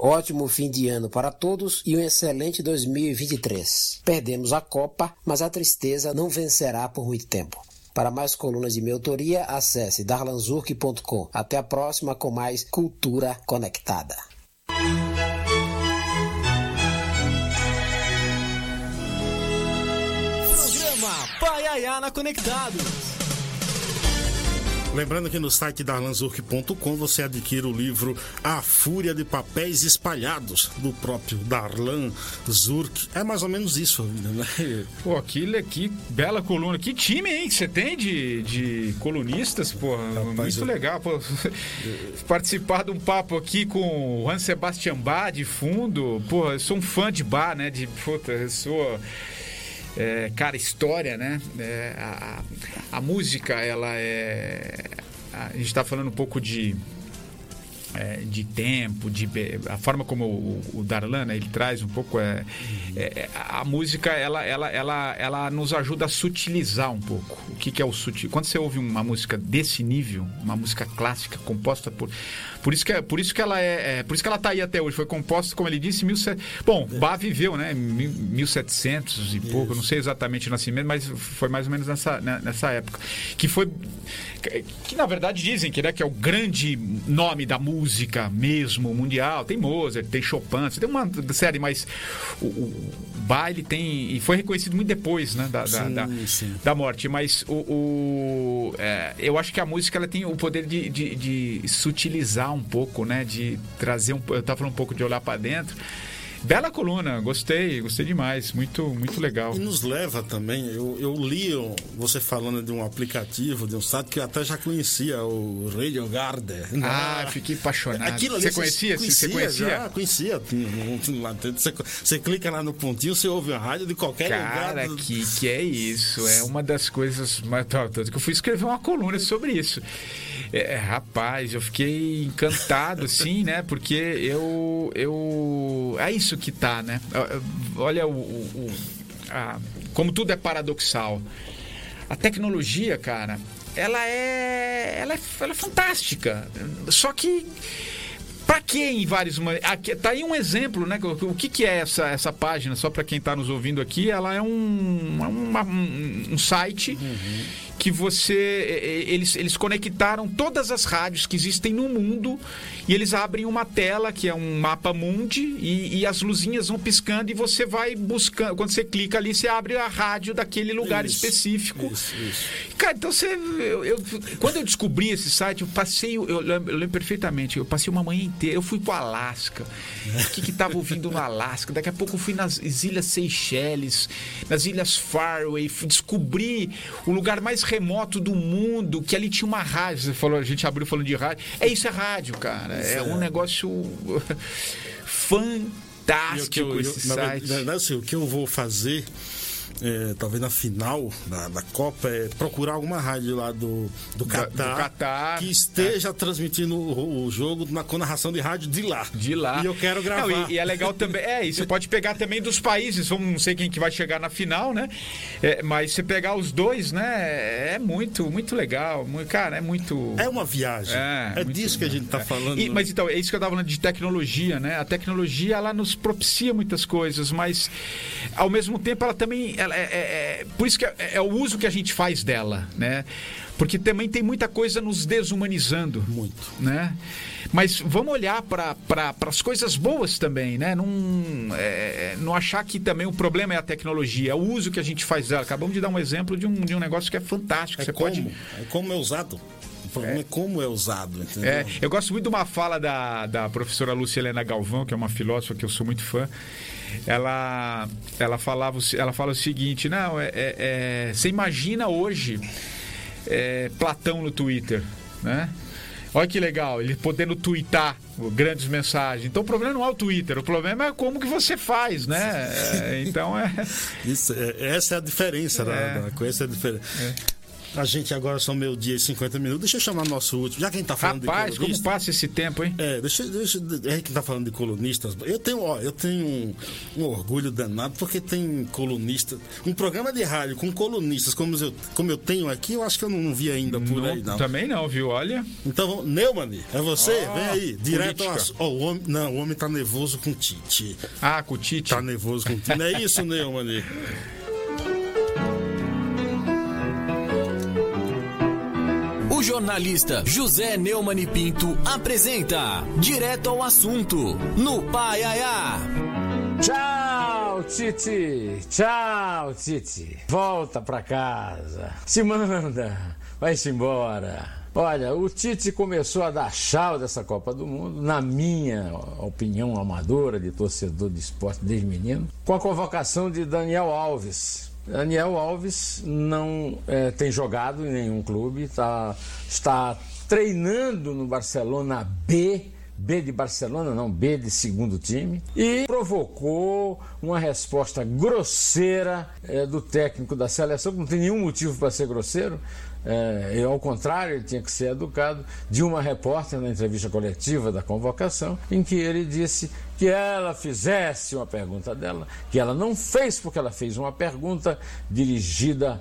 Ótimo fim de ano para todos e um excelente 2023. Perdemos a Copa, mas a tristeza não vencerá por muito tempo. Para mais colunas de minha autoria, acesse darlanzurk.com. Até a próxima com mais Cultura Conectada. Programa Paiaiana Conectados. Lembrando que no site darlanzurk.com você adquire o livro A Fúria de Papéis Espalhados, do próprio Darlan Zurk. É mais ou menos isso, né? (laughs) Pô, que, que bela coluna. Que time, hein, que você tem de, de colunistas, pô. Muito eu... legal, pô. (laughs) Participar de um papo aqui com o Juan Sebastian Bach de fundo. Pô, eu sou um fã de Bach, né? De, puta, eu sou é, cara, história, né? É, a, a, música, ela é. A gente está falando um pouco de. É, de tempo, de a forma como o, o Darlan né, ele traz um pouco é, é, é, a música ela, ela, ela, ela nos ajuda a sutilizar um pouco o que, que é o sutil quando você ouve uma música desse nível uma música clássica composta por por isso que, é, por isso que ela é, é, Por isso que ela tá aí até hoje. Foi composta, como ele disse, mil, bom, é. Bach viveu, né? 1700 e pouco, não sei exatamente o nascimento, mas foi mais ou menos nessa, né, nessa época. Que foi. Que na verdade dizem que, né, que é o grande nome da música mesmo mundial. Tem Mozart, tem Chopin, tem uma série, mas o, o Bach ele tem. E foi reconhecido muito depois né, da, sim, da, da, da, morte. Mas o, o é, eu acho que a música ela tem o poder de, de, de sutilizar um pouco, né? De trazer um. Eu estava falando um pouco de olhar para dentro. Bela coluna, gostei, gostei demais, muito, muito legal. E nos leva também, eu, eu li você falando de um aplicativo, de um site que eu até já conhecia, o Radio Garden. Ah, fiquei apaixonado. Aquilo ali, você conhecia? Conhecia, você conhecia? Já, conhecia. Você, você clica lá no pontinho, você ouve a rádio de qualquer Cara, lugar. Cara, que, que é isso? É uma das coisas. Tanto que eu fui escrever uma coluna sobre isso. É, rapaz, eu fiquei encantado, assim, né? Porque eu, eu. É isso que tá, né? Olha o. o a, como tudo é paradoxal. A tecnologia, cara, ela é. Ela é, ela é fantástica. Só que para que em vários aqui tá aí um exemplo né o que, que é essa, essa página só para quem está nos ouvindo aqui ela é um, é uma, um, um site uhum que você. Eles, eles conectaram todas as rádios que existem no mundo e eles abrem uma tela que é um mapa mundi e, e as luzinhas vão piscando e você vai buscando. Quando você clica ali, você abre a rádio daquele lugar isso, específico. Isso, isso. Cara, então você. Eu, eu, quando eu descobri esse site, eu passei. Eu, eu, lembro perfeitamente, eu passei uma manhã inteira. Eu fui pro Alasca. O que, que tava ouvindo no Alasca? Daqui a pouco eu fui nas Ilhas Seychelles, nas Ilhas Faroe, descobri o lugar mais remoto do mundo, que ali tinha uma rádio. Você falou, a gente abriu falando de rádio. É isso, é rádio, cara. É, é um negócio (laughs) fantástico eu, eu, esse site. Na verdade, assim, o que eu vou fazer é, talvez na final da, da, Copa, é procurar alguma rádio lá do, do, Catar, do Catar que esteja é. transmitindo o, o, jogo na, com narração de rádio de lá. De lá. E eu quero gravar. Não, e, e, é legal também. É, e você pode pegar também dos países. Vamos, não sei quem que vai chegar na final, né? É, mas você pegar os dois, né? É muito, muito legal. Muito, cara, é muito. É uma viagem. É, é disso que a gente está é. falando. E, mas então, é isso que eu estava falando de tecnologia, né? A tecnologia, ela nos propicia muitas coisas, mas ao mesmo tempo ela também ela é, é, é, por isso que é, é, o uso que a gente faz dela, né? Porque também tem muita coisa nos desumanizando. Muito. Né? Mas vamos olhar para pra, as coisas boas também, né? Não, é, não achar que também o problema é a tecnologia, é o uso que a gente faz dela. Acabamos de dar um exemplo de um, de um negócio que é fantástico. É Você como, pode... é como é usado. Problema é, é como é usado, entendeu? É, eu gosto muito de uma fala da, da professora Lúcia Helena Galvão, que é uma filósofa que eu sou muito fã ela, ela, falava, ela fala o seguinte: não, é, é, é você imagina hoje é, Platão no Twitter, né? Olha que legal, ele podendo twittar grandes mensagens. Então o problema não é o Twitter, o problema é como que você faz, né? (laughs) É, então é. Isso, essa é a diferença é. da, da coisa, é a diferença. É. A gente agora são meio dia e 50 minutos. Deixa eu chamar nosso último. Já que a gente tá falando Rapaz, de Rapaz, como passa esse tempo, hein? É, deixa, deixa. A gente tá falando de colunistas. Eu tenho, ó, eu tenho um, um orgulho danado porque tem colunistas. Um programa de rádio com colunistas como eu, como eu tenho aqui, eu acho que eu não, vi ainda por não, aí, não. Também não, viu? Olha. Então, Neumann, é você? Oh, Vem aí, direto ao oh, o homem, Não, o homem tá nervoso com o Tite. Ah, com o Tite. Tá nervoso com o Tite. Não é isso, Neumann? O jornalista José Neumann Pinto apresenta Direto ao Assunto, no Pai Aiá. Tchau, Titi! Tchau, Titi! Volta pra casa! Se manda! Vai-se embora! Olha, o Tite começou a dar chau dessa Copa do Mundo, na minha opinião amadora de torcedor de esporte desde menino, com a convocação de Daniel Alves, Daniel Alves não é, tem jogado em nenhum clube, tá, está treinando no Barcelona B, B de Barcelona, não, B de segundo time, e provocou uma resposta grosseira é, do técnico da seleção, que não tem nenhum motivo para ser grosseiro, é, ao contrário, ele tinha que ser educado, de uma repórter na entrevista coletiva da convocação, em que ele disse que ela fizesse uma pergunta dela, que ela não fez porque ela fez uma pergunta dirigida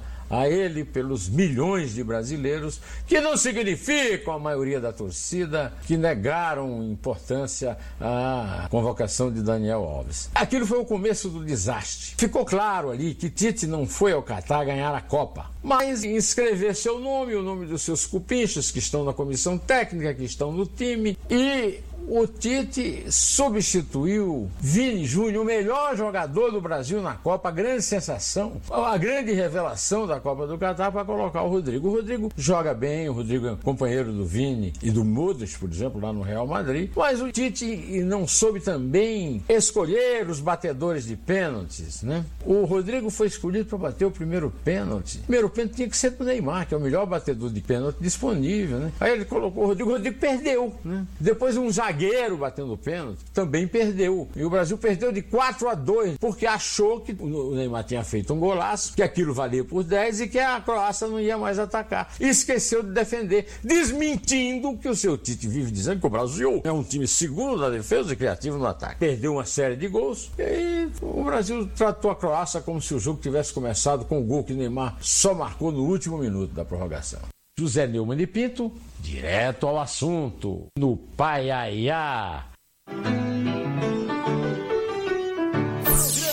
ele pelos milhões de brasileiros, que não significam a maioria da torcida, que negaram importância à convocação de Daniel Alves. Aquilo foi o começo do desastre. Ficou claro ali que Tite não foi ao Catar ganhar a Copa, mas inscrever seu nome, o nome dos seus cupinchos que estão na comissão técnica, que estão no time, e o Tite substituiu Vini Júnior, o melhor jogador do Brasil na Copa, a grande sensação, a grande revelação da Copa do Catar para colocar o Rodrigo. O Rodrigo joga bem, o Rodrigo é companheiro do Vini e do Modric, por exemplo, lá no Real Madrid, mas o Tite não soube também escolher os batedores de pênaltis, né? O Rodrigo foi escolhido para bater o primeiro pênalti. O primeiro pênalti tinha que ser do Neymar, que é o melhor batedor de pênalti disponível, né? Aí ele colocou o Rodrigo, o Rodrigo perdeu, né? Depois um zagueiro batendo pênalti também perdeu. E o Brasil perdeu de 4 a 2, porque achou que o Neymar tinha feito um golaço, que aquilo valia por 10 e que a Croácia não ia mais atacar. E esqueceu de defender, desmentindo que o seu Tite vive dizendo que o Brasil é um time seguro na defesa e criativo no ataque. Perdeu uma série de gols e o Brasil tratou a Croácia como se o jogo tivesse começado com o gol que o Neymar só marcou no último minuto da prorrogação. José Neumann de Pinto, direto ao assunto, no Paiaiá.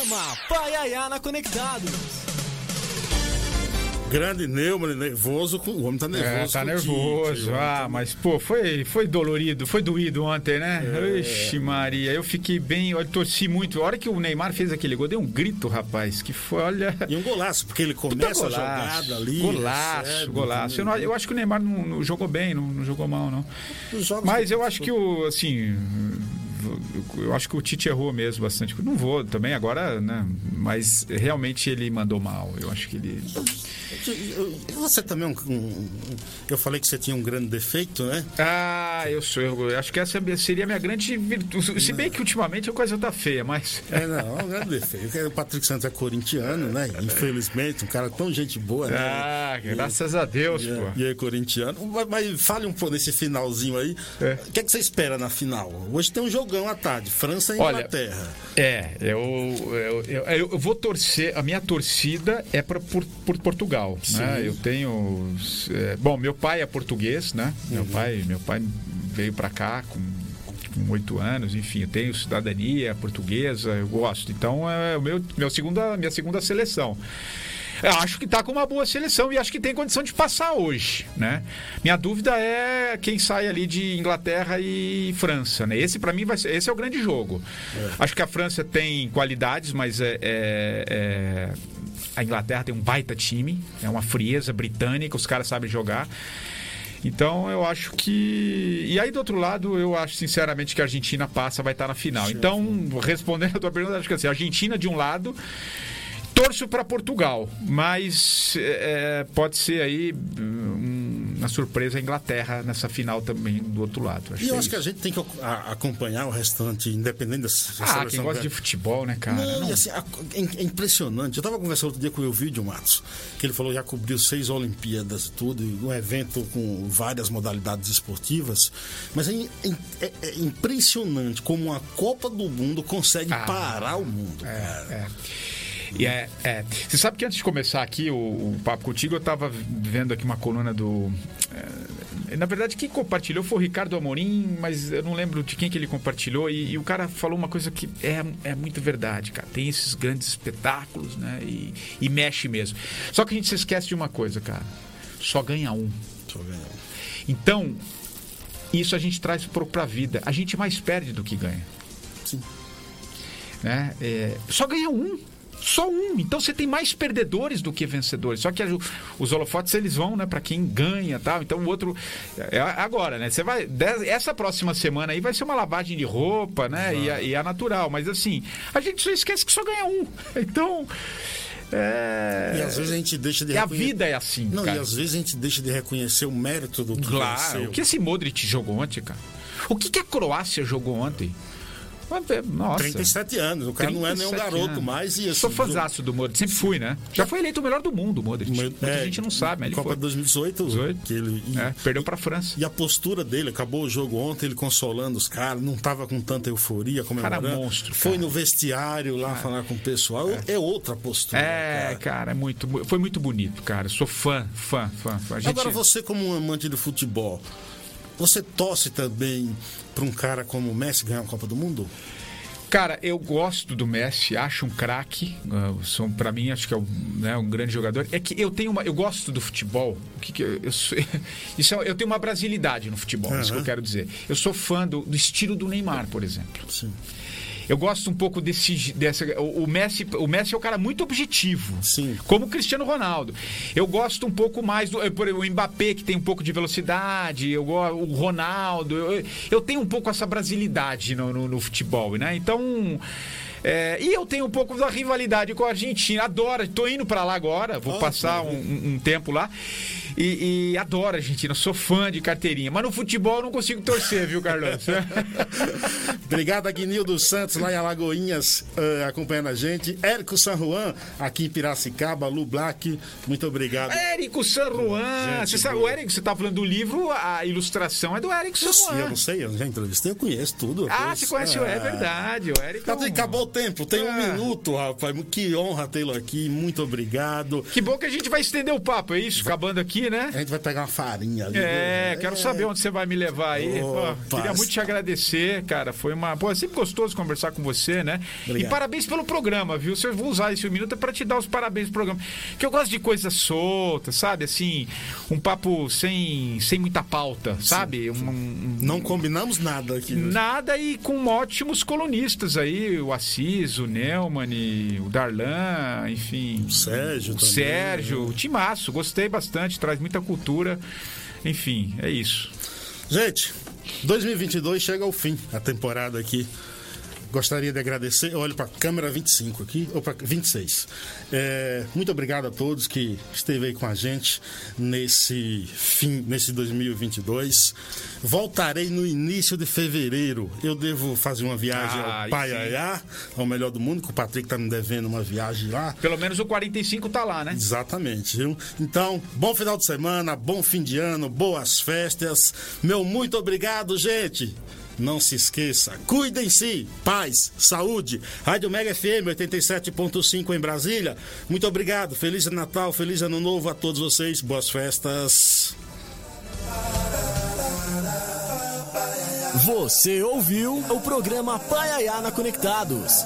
Programa Paiaiana Conectados. Grande Neumann, nervoso, o homem tá nervoso. É, tá nervoso. Tite, ah, tá... mas pô, foi, foi dolorido, foi doído ontem, né? É. Ixi, Maria, eu fiquei bem, eu torci muito. A hora que o Neymar fez aquele gol, deu um grito, rapaz, que foi, olha. E um golaço, porque ele começa a jogada ali. Golaço, recebe, golaço. Eu, não, eu, acho que o Neymar não, não jogou bem, não, não, jogou mal, não. Mas eu acho que o, assim eu acho que o Tite errou mesmo bastante. Não vou também agora, né? Mas realmente ele mandou mal. Eu acho que ele. Você também é um, um, eu falei que você tinha um grande defeito, né? Ah, eu sou. Eu acho que essa seria a minha grande virtude. Se bem que ultimamente a coisa tá feia, mas. É, não, é um grande defeito. O Patrick Santos é corintiano, né? Infelizmente, um cara tão gente boa, né? Ah, graças e, a Deus, e, pô. E é corintiano. Mas, mas, fale um pouco nesse finalzinho aí. É. O que, é que você espera na final? Hoje tem um jogão à tarde, França e Olha, Inglaterra. É, eu, eu, eu, eu, vou torcer, a minha torcida é para por, por Portugal. Né? Eu tenho. É, bom, meu pai é português, né? Uhum. Meu pai, meu pai veio para cá com com oito anos, enfim, eu tenho cidadania portuguesa, eu gosto. Então é o meu, meu segunda, minha segunda seleção. Eu acho que está com uma boa seleção e acho que tem condição de passar hoje, né? Minha dúvida é quem sai ali de Inglaterra e França, né? Esse para mim vai ser, esse é o grande jogo. É. Acho que a França tem qualidades, mas é, é, é, a Inglaterra tem um baita time, é uma frieza britânica, os caras sabem jogar. Então eu acho que. E aí do outro lado, eu acho sinceramente que a Argentina passa, vai estar na final. Então, respondendo a tua pergunta, acho que assim, a Argentina de um lado Torço para Portugal, mas é, pode ser aí um, uma surpresa a Inglaterra nessa final também do outro lado. Acho e eu é acho que a gente tem que acompanhar o restante, independente da Ah, quem gosta de futebol, né, cara? Não, Não. Assim, é impressionante. Eu estava conversando outro dia com o Elvídio Matos, que ele falou que já cobriu seis Olimpíadas e tudo, um evento com várias modalidades esportivas, mas é, é, é impressionante como a Copa do Mundo consegue ah, parar o mundo. É, cara. É. E é, é, Você sabe que antes de começar aqui o, o papo contigo, eu estava vendo aqui uma coluna do. É, na verdade, quem compartilhou foi o Ricardo Amorim, mas eu não lembro de quem que ele compartilhou. E, e, o cara falou uma coisa que é, é muito verdade, cara. Tem esses grandes espetáculos, né? E, e mexe mesmo. Só que a gente se esquece de uma coisa, cara. Só ganha um. Só ganha um. Então, isso a gente traz para a vida. A gente mais perde do que ganha. Sim. Né? É, só ganha um. Só um. Então você tem mais perdedores do que vencedores. Só que os holofotes eles vão, né, para quem ganha, tal. Então o outro é agora, né? Você vai essa próxima semana aí vai ser uma lavagem de roupa, né? E a, e a natural, mas assim, a gente só esquece que só ganha um. (laughs) Então, é... E às vezes a gente deixa de e reconhecer... a vida é assim, Não, cara. e às vezes a gente deixa de reconhecer o mérito do que Claro, venceu. o que esse Modric jogou ontem, cara? O que, que a Croácia jogou ontem? Nossa. 37 anos, o cara não é nenhum garoto anos. mais. E assim, Sou fãzaço do Modric, sempre fui, né? Já foi eleito o melhor do mundo, o Modric. Muita é, gente não sabe, mas ele Copa foi. 2018, 18. Que ele, e, é, perdeu pra França. E a postura dele, acabou o jogo ontem, ele consolando os caras, não tava com tanta euforia, comemorando. Cara monstro, cara. Foi no vestiário lá falar com o pessoal, é, é outra postura. É, cara. cara, é muito, foi muito bonito, cara. Sou fã, fã, fã. fã. Gente... Agora você como um amante do futebol, você torce também para um cara como o Messi ganhar a Copa do Mundo? Cara, eu gosto do Messi, acho um craque. Uh, para mim, acho que é um, né, um, grande jogador. É que eu tenho uma, eu gosto do futebol. O que, que eu, eu, sou, (laughs) isso é, eu tenho uma brasilidade no futebol, uhum. isso que eu quero dizer. Eu sou fã do, do estilo do Neymar, por exemplo. Sim. Eu gosto um pouco desse. Dessa, o, o, Messi, o Messi é um cara muito objetivo. Sim. Como o Cristiano Ronaldo. Eu gosto um pouco mais do. Por o Mbappé, que tem um pouco de velocidade, eu, o Ronaldo. Eu, eu tenho um pouco essa brasilidade no, no, no futebol, né? Então. É, e eu tenho um pouco da rivalidade com a Argentina. Adoro, estou indo para lá agora, vou passar um, um, tempo lá. E, e, adoro a Argentina, sou fã de carteirinha. Mas no futebol eu não consigo torcer, viu, Carlos? (laughs) Obrigado, Aguinildo Santos, lá em Alagoinhas, uh, acompanhando a gente. Érico San Juan, aqui em Piracicaba, Lu Black, muito obrigado. Érico San Juan! Gente, você sabe, o Érico, você tá falando do livro, a ilustração é do Érico San Juan. Eu não sei, eu já entrevistei, eu conheço tudo. Ah, você conhece o é verdade, o Érico. É acabou tempo, tem um ah. minuto, rapaz. Que honra tê-lo aqui, muito obrigado. Que bom que a gente vai estender o papo, é isso? Acabando aqui, né? A gente vai pegar uma farinha ali. É, né? quero é. saber onde você vai me levar aí. Pô, queria muito te agradecer, cara. Foi uma. Pô, é sempre gostoso conversar com você, né? Obrigado. E parabéns pelo programa, viu? Eu vou usar esse minuto é pra te dar os parabéns pro programa. Que eu gosto de coisas soltas, sabe? Assim, um papo sem, sem muita pauta, sabe? Um, um... Não combinamos nada aqui. Nada e com ótimos colunistas aí, o Assis, o Neumann, o Darlan, enfim. O Sérgio o também. Sérgio, o Timaço, gostei bastante, traz muita cultura cultura. Enfim, é isso. Gente, 2022 chega ao fim a temporada aqui gostaria de agradecer. Olho para a câmera 25 aqui, ou para 26. É, muito obrigado a todos que esteve aí com a gente nesse fim, nesse 2022. Voltarei no início de fevereiro. Eu devo fazer uma viagem ah, ao Paiaiá, ao melhor do mundo, que o Patrick está me devendo uma viagem lá. Pelo menos o 45 tá lá, né? Exatamente. Viu? Então, bom final de semana, bom fim de ano, boas festas. Meu muito obrigado, gente. Não se esqueça, cuidem-se, paz, saúde. Rádio Mega FM 87.5 em Brasília. Muito obrigado, Feliz Natal, Feliz Ano Novo a todos vocês, boas festas. Você ouviu o programa Paiaiana Conectados.